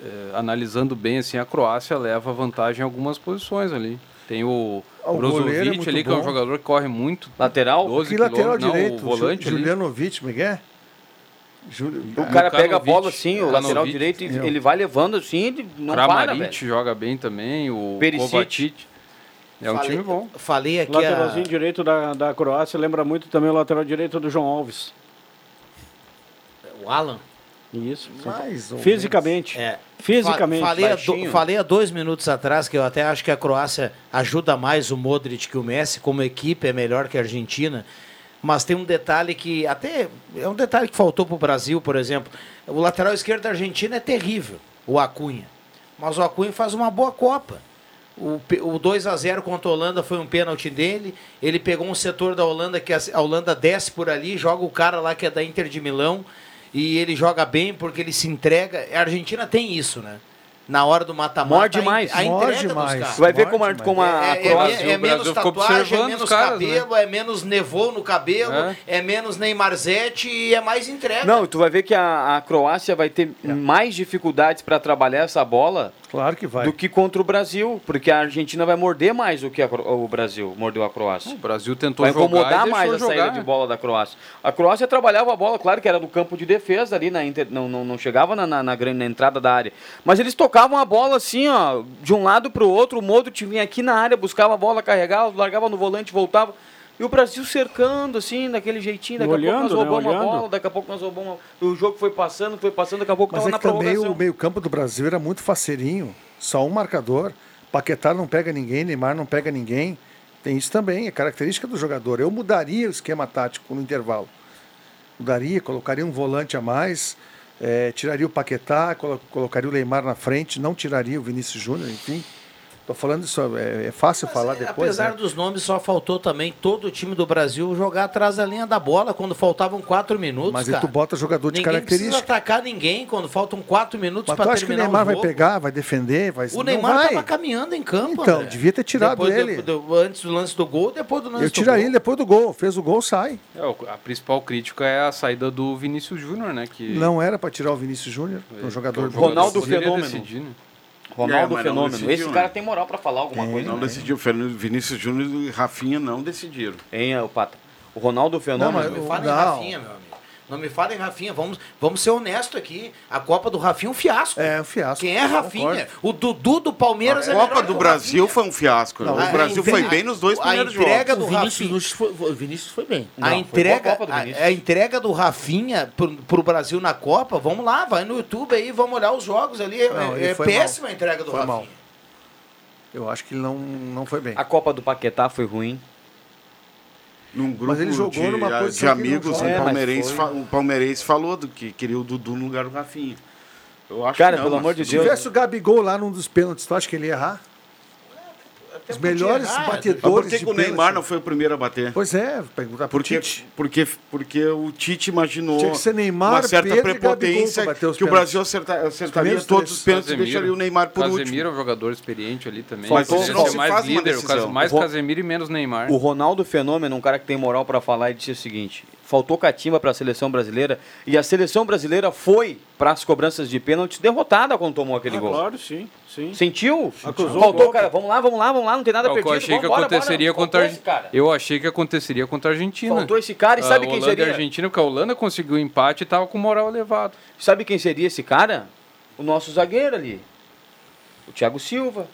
eh, analisando bem assim, a Croácia leva vantagem em algumas posições ali. Tem o Ah, o é Brozovic muito ali, que é um bom. jogador que corre muito. Lateral? 12 Que lateral direito? Não, o volante Ju-. Julianovic, Miguel? Júlio... O cara pega a bola assim, o lateral direito, e Eu. ele vai levando assim, não para, Kramaric velho. joga bem também, o Perisic. Kovacic. É um Falei- time bom. Falei aqui Lateralzinho a... direito da, da Croácia lembra muito também o lateral direito do João Alves. o Alan. Isso. Mais ou Fisicamente. É. Fisicamente. Fa- Falei há, do- falei há dois minutos atrás que eu até acho que a Croácia ajuda mais o Modric que o Messi, como equipe é melhor que a Argentina. Mas tem um detalhe que até é um detalhe que faltou para o Brasil, por exemplo. O lateral esquerdo da Argentina é terrível, o Acunha. Mas o Acunha faz uma boa Copa. O, o 2 a 0 contra a Holanda foi um pênalti dele. Ele pegou um setor da Holanda que a a Holanda desce por ali, joga o cara lá que é da Inter de Milão e ele joga bem porque ele se entrega. A Argentina tem isso, né? Na hora do mata-mata. Morde mais. A entrega Morde mais. Tu vai ver como a, como a É, é, Croácia... é, é Brasil menos ficou tatuagem, é menos os caras, né? cabelo, é menos nevô no cabelo, É. é, menos Neymarzete e é mais entrega. Não, tu vai ver que a, a Croácia vai ter mais dificuldades para trabalhar essa bola Claro que vai. do que contra o Brasil, porque a Argentina vai morder mais do que a o Brasil mordeu a Croácia. O Brasil tentou Vai jogar incomodar e mais a deixou saída jogar. de bola da Croácia. A Croácia trabalhava a bola, claro que era no campo de defesa ali, na inter- não, não, não chegava na, na, na grande- na entrada da área. Mas eles tocavam a bola assim, ó, de um lado para o outro. O Modric vinha aqui na área, buscava a bola, carregava, largava no volante, voltava. E o Brasil cercando, assim, daquele jeitinho, daqui a Olhando, pouco nós né? roubamos Olhando. a bola, daqui a pouco nós roubamos. a- O jogo foi passando, foi passando, daqui a pouco Mas tava é na que também prorrogação. o meio-campo do Brasil era muito faceirinho. Só um marcador. Paquetá não pega ninguém, Neymar não pega ninguém. Tem isso também, é característica do jogador. Eu mudaria o esquema tático no intervalo. Mudaria, colocaria um volante a mais, eh, tiraria o Paquetá, colo- colocaria o Neymar na frente, não tiraria o Vinícius Júnior, enfim. Tô falando isso, é, é fácil falar depois. Apesar né? dos nomes, só faltou também todo o time do Brasil jogar atrás da linha da bola quando faltavam quatro minutos. Mas aí cara. tu bota jogador de Ninguém precisa característica. atacar ninguém quando faltam quatro minutos Mas tu para acha que o terminar Neymar o vai jogo. pegar, vai defender, vai O não Neymar vai. estava caminhando em campo. Então, André. devia ter tirado Depois ele. do- do- antes do lance do gol, depois do lance Eu do tiraria gol. ele depois do gol. Fez o gol, sai. É, a principal crítica é a saída do Vinícius Júnior, né? Que Não era para tirar o Vinícius Júnior, um jogador é Ronaldo Fenômeno. decidir, né? Ronaldo É, mas Fenômeno. decidiu, Esse né? cara tem moral pra falar alguma coisa. Não né? decidiu. Vinícius Júnior e Rafinha não decidiram. Hein, o Pata? O Ronaldo Fenômeno. Não, me fala em Rafinha, meu amigo. Não me fala em Rafinha. Vamos, vamos ser honestos aqui. A Copa do Rafinha é um fiasco. É, um fiasco. Quem é Rafinha? O Dudu do Palmeiras A é Copa melhor do Brasil foi um fiasco. Não, o a Brasil foi entrega- bem nos dois a primeiros entrega jogos. do O Vinícius, Rafinha. Nunes foi, o Vinícius foi bem. A Não, foi entrega, do a, Vinícius. a entrega do Rafinha pro, pro Brasil na Copa, vamos lá, vai no YouTube aí, vamos olhar os jogos ali. É- Não, é foi péssima mal. a entrega do Foi Rafinha. mal. Eu acho que ele não, não foi bem. A Copa do Paquetá foi ruim. Num grupo Mas ele jogou de, numa de posição não amigos, o, É, palmeirense foi. fa- o palmeirense falou do que queria o Dudu no lugar do Rafinha. Eu acho Cara, que não, pelo amor de tudo Se Deus. tivesse o Gabigol lá num dos pênaltis, tu acha que ele ia errar? Os melhores errar, Mas batedores por que, de que o Neymar pênalti. não foi o primeiro a bater? Pois é, perguntar pro Porque, Tite. porque, porque o Tite imaginou Tinha que ser Neymar, uma certa Pedro prepotência os que o pênaltis. Brasil acerta- acertaria primeiros todos os pênaltis e Casemiro. deixaria o Neymar por Casemiro último. é um jogador experiente ali também. Mas isso não se mais faz uma líder, o mais O Ro- Casemiro e menos Neymar. O Ronaldo Fenômeno, um cara que tem moral pra falar e disse o seguinte: faltou catimba para a seleção brasileira e a seleção brasileira foi para as cobranças de pênalti derrotada quando tomou aquele Ah, gol. claro, sim, sim. Sentiu? Acusou o Faltou, cara. Vamos lá, vamos lá, vamos lá, não tem nada É o que eu perdido. achei que vambora, aconteceria bora. contra a. Eu achei que aconteceria contra a Argentina. Faltou esse cara e A sabe quem Holanda e seria? a Argentina, porque a Holanda conseguiu o empate e tava com moral elevado. Sabe quem seria esse cara? O nosso zagueiro ali. O Thiago Silva,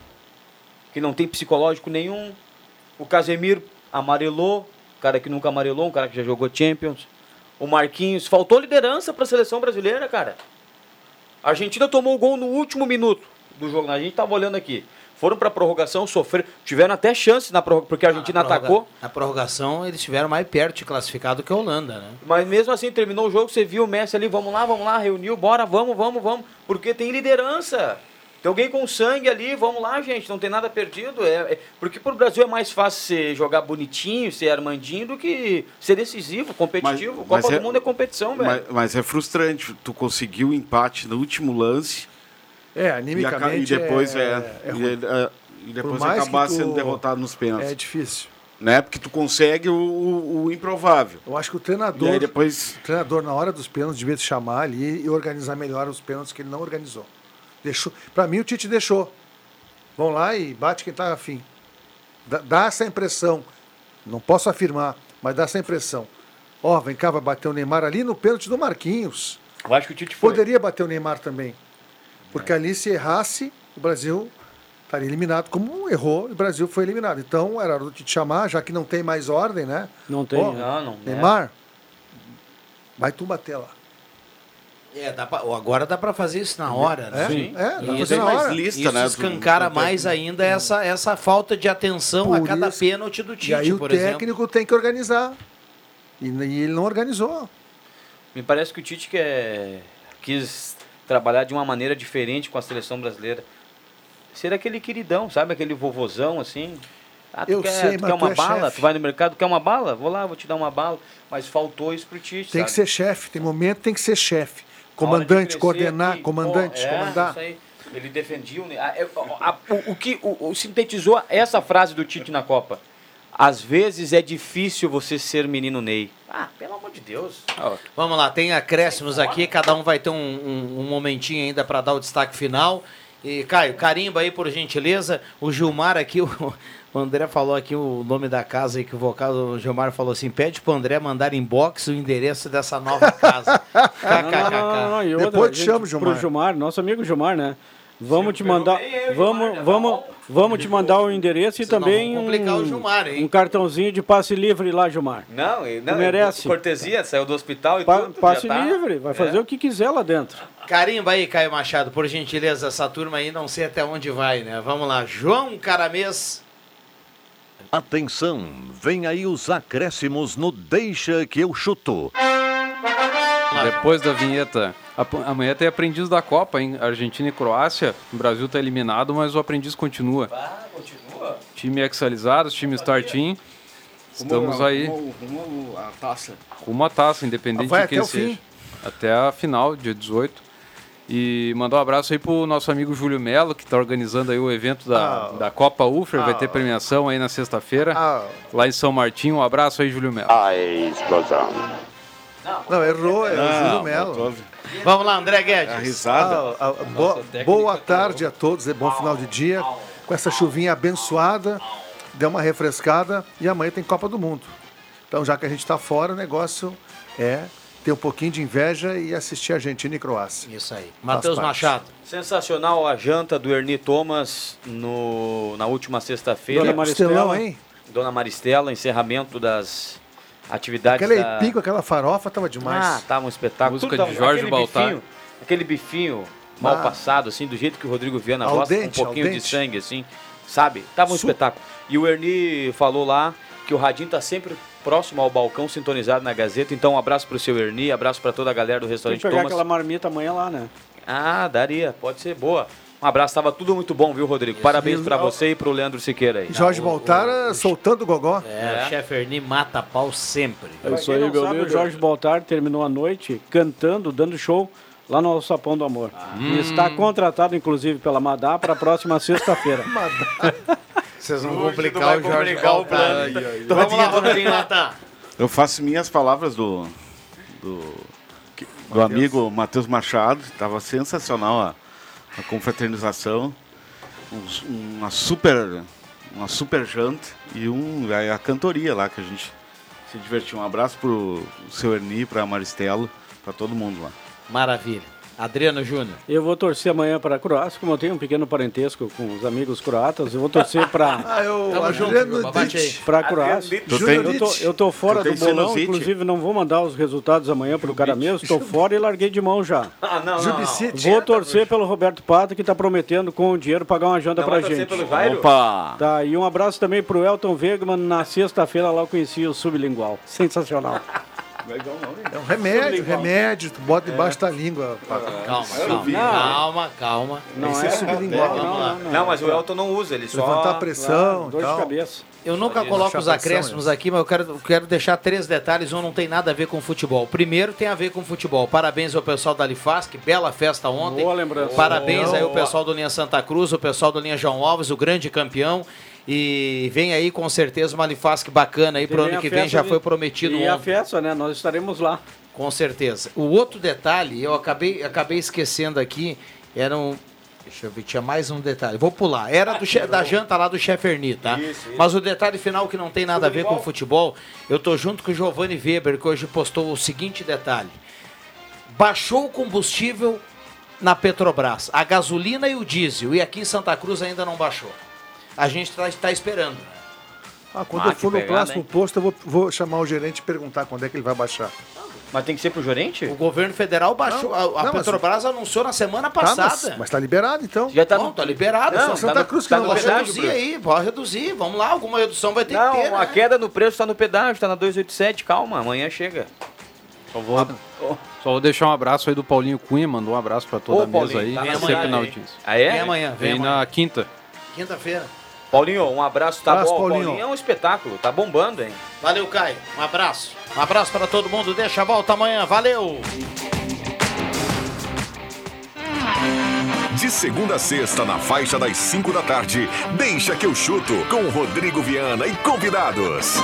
que não tem psicológico nenhum. O Casemiro amarelou, cara que nunca amarelou, um cara que já jogou Champions. O Marquinhos, faltou liderança para a seleção brasileira, cara. A Argentina tomou o gol no último minuto do jogo. A gente tava olhando aqui. Foram para prorrogação, sofreram, tiveram até chance na prorrogação, porque a Argentina Na atacou. Na prorrogação, eles estiveram mais perto de classificado que a Holanda, né? Mas mesmo assim, terminou o jogo, você viu o Messi ali, vamos lá, vamos lá, reuniu, bora, vamos, vamos, vamos. Porque tem liderança. Tem alguém com sangue ali, vamos lá, gente, não tem nada perdido. É, é- porque pro Brasil é mais fácil você jogar bonitinho, ser armandinho, do que ser decisivo, competitivo. Mas- mas Copa é- do Mundo é competição, velho. Mas, mas é frustrante. Tu conseguiu o empate no último lance É, e, aca- animicamente. e depois é, é e, ruim. é, e depois acabar tu- sendo derrotado nos pênaltis. É difícil. Né? Porque tu consegue o, o- o improvável. Eu acho que o E treinador, aí depois. o treinador na hora dos pênaltis devia te chamar ali e organizar melhor os pênaltis que ele não organizou. Deixou, para mim o Tite deixou. Vão lá e bate quem tá afim. Dá, dá essa impressão. Não posso afirmar, mas dá essa impressão. Ó, vem cá, vai bater o Neymar ali no pênalti do Marquinhos. Eu acho que o Tite foi. Poderia bater o Neymar também. Porque ali, se errasse, o Brasil estaria eliminado, como errou, e o Brasil foi eliminado. Então, era hora do Tite chamar, já que não tem mais ordem, né? Não tem. Ó, Não, não. é. Neymar, vai tu bater lá. É, dá pra- agora dá para fazer isso na hora, né? É, Sim. é, dá pra Isso, fazer na mais hora. lista, isso né? escancara do- mais ainda essa, essa falta de atenção a Por cada isso- pênalti do E Tite, aí o por exemplo. técnico tem que organizar. E, e ele não organizou. Me parece que o Tite quer, quis trabalhar de uma maneira diferente com a seleção brasileira. Ser aquele queridão, sabe? Aquele vovozão assim. Ah, tu Eu quer, sei, tu mas quer tu uma é bala? chefe. Tu vai no mercado, quer uma bala? Vou lá, vou te dar uma bala. Mas faltou isso pro Tite, Tem sabe? que ser chefe, tem momento tem que ser chefe. Comandante, crescer coordenar, aqui, comandante, pô, é, comandar. isso aí. Ele defendia o, Ne- a- a- a- o, o que o, o sintetizou essa frase do Tite na Copa. Às vezes é difícil você ser menino Ney. Ah, pelo amor de Deus. Vamos lá, tem acréscimos aqui, cada um vai ter um, um- um momentinho ainda para dar o destaque final. E, Caio, carimba aí, por gentileza. O Gilmar aqui, o, o André falou aqui o nome da casa equivocado. O Gilmar falou assim: pede pro André mandar inbox o endereço dessa nova casa. Não, não, não, não. E outra, Depois te chamo, pro Gilmar. Gilmar, nosso amigo Gilmar, né? Vamos te mandar. Vamos, vamos, Vamos te mandar o endereço e também um, o Gilmar, hein? um cartãozinho de passe livre lá, Gilmar. Não, e- não merece. cortesia, saiu do hospital e Pa- tudo. passe já tá. livre, vai fazer É. o que quiser lá dentro. Carimba aí, Caio Machado, por gentileza, essa turma aí não sei até onde vai, né? Vamos lá, João Caramês. Atenção, vem aí os acréscimos no Deixa que eu chuto. Depois da vinheta. Amanhã tem aprendiz da Copa, hein? Argentina e Croácia. O Brasil tá eliminado, mas o aprendiz continua. Ah, continua? Time exalizado, time Star Team. Estamos aí Rumo, rumo a taça. rumo à taça, independente Vai de quem até o seja. fim. Até a final, dia 18. E mandar um abraço aí pro nosso amigo Júlio Melo, que tá organizando aí o evento da, Ah. da Copa UFRA. Vai Ah. ter premiação aí na sexta-feira, Ah. lá em São Martinho. Um abraço aí, Júlio Melo. A explosão. Não, errou, é o Não, Júlio Melo. Vamos lá, André Guedes. A risada. Ah, ah, bo- boa tarde a todos, é bom final de dia. Com essa chuvinha abençoada, deu uma refrescada e amanhã tem Copa do Mundo. Então, já que a gente está fora, o negócio é ter um pouquinho de inveja e assistir Argentina e Croácia. Isso aí. Matheus. Machado. Sensacional a janta do Ernie Thomas no, na última sexta-feira. Dona Maristela. Hein? Dona Maristela, encerramento das atividades Aquele da... aipim com aquela farofa tava demais. Ah, tava um espetáculo. Música Tudo de tava- Jorge aquele Baltar. bifinho, aquele bifinho mal Ah. passado, assim, do jeito que o Rodrigo Viana Al gosta, dente, com um pouquinho de sangue, assim, sabe? Tava um Su- espetáculo. E o Erni falou lá que o Radinho tá sempre próximo ao balcão, sintonizado na Gazeta. Então, um abraço pro seu Erni, abraço pra toda a galera do Tem que restaurante pegar Thomas. aquela marmita amanhã lá, né? Ah, daria, pode ser boa. Um abraço, tava tudo muito bom, viu, Rodrigo? Parabéns pra você e pro Leandro Siqueira aí. Jorge Baltara soltando o gogó. É, o chefe Erni mata pau sempre. É isso aí, meu amigo. O Jorge Baltar terminou a noite cantando, dando show lá no Sapão do Amor. E está contratado, inclusive, pela Madá para a próxima sexta-feira. Vocês vão complicar o Jorge complicar o Baltar. Vamos lá, vamos lá. Eu faço minhas palavras do, do, do amigo Matheus Machado. Estava sensacional a, a confraternização. Uns- uma super uma super janta e um, a, cantoria lá que a gente se divertiu. Um abraço pro seu Erni, pra Maristela, para todo mundo lá. Maravilha. Adriano Júnior. Eu vou torcer amanhã para a Croácia, como eu tenho um pequeno parentesco com os amigos croatas, eu vou torcer para Ah, eu Tamo Adriano para a Croácia. Eu tô, eu tô fora do bolão, sinusite? inclusive não vou mandar os resultados amanhã para o cara mesmo. Estou fora e larguei de mão já. Ah, não, não, não. Vou torcer pelo Roberto Pato, que está prometendo com o dinheiro pagar uma janta para gente. pelo Jairo? Opa! Tá, e um abraço também pro Elton Wegman. Na sexta-feira lá eu conheci o sublingual. Sensacional. É um remédio, remédio, tu bota debaixo da língua. Calma, calma, calma, calma. Não Esse é é sublingual. Não, não, não. Não, mas o Elton não usa, ele só... Levantar a pressão Dor e de tal. cabeça. Eu nunca coloco os acréscimos isso. aqui, mas eu quero, eu quero deixar três detalhes. Um não tem nada a ver com futebol. Primeiro tem a ver com futebol. Parabéns ao pessoal da Lifasc, bela festa ontem. Boa lembrança. Parabéns aí ao pessoal do Linha Santa Cruz, o pessoal do Linha João Alves, o grande campeão. E vem aí com certeza uma Lifasc bacana aí pro Tem ano a que vem, já de- foi prometido E a ontem. festa, né? Nós estaremos lá. Com certeza. O outro detalhe, eu acabei, acabei esquecendo aqui, era um. Deixa eu ver, tinha mais um detalhe. Vou pular. Era do che- da janta lá do chefe Erni, tá? Mas o detalhe final que não tem nada a ver com futebol, eu tô junto com o Giovanni Weber, que hoje postou o seguinte detalhe. Baixou o combustível na Petrobras, a gasolina e o diesel, e aqui em Santa Cruz ainda não baixou. A gente está esperando. Ah, quando Ah, eu que for no pegada, próximo hein? posto, eu vou, vou chamar o gerente e perguntar quando é que ele vai baixar. Mas tem que ser pro gerente? O governo federal baixou, Não, a, a não, mas- Petrobras anunciou na semana Tá, passada. mas, mas tá liberado então. Já tá Não, no... tá liberado. Não, só tá Santa no- Cruz que tá não Pode pedágio, reduzir Bruno. aí, pode reduzir. Vamos lá, alguma redução vai ter Não, que ter. a né? queda no preço tá no pedágio, tá na 287, calma, amanhã chega. Só vou, só vou deixar um abraço aí do Paulinho Cunha, mandou um abraço pra toda Ô, a mesa Paulinho, aí, tá sempre na audiência. Ah, é? Vem amanhã, vem Vem amanhã. na quinta. Quinta-feira. Paulinho, um abraço, tá Abraço, bom. Paulinho. Paulinho é um espetáculo, tá bombando, hein? Valeu, Caio. Um abraço. Um abraço para todo mundo. Deixa a volta amanhã. Valeu. De segunda a sexta, na faixa das 5 da tarde, deixa que eu chuto com Rodrigo Viana e convidados.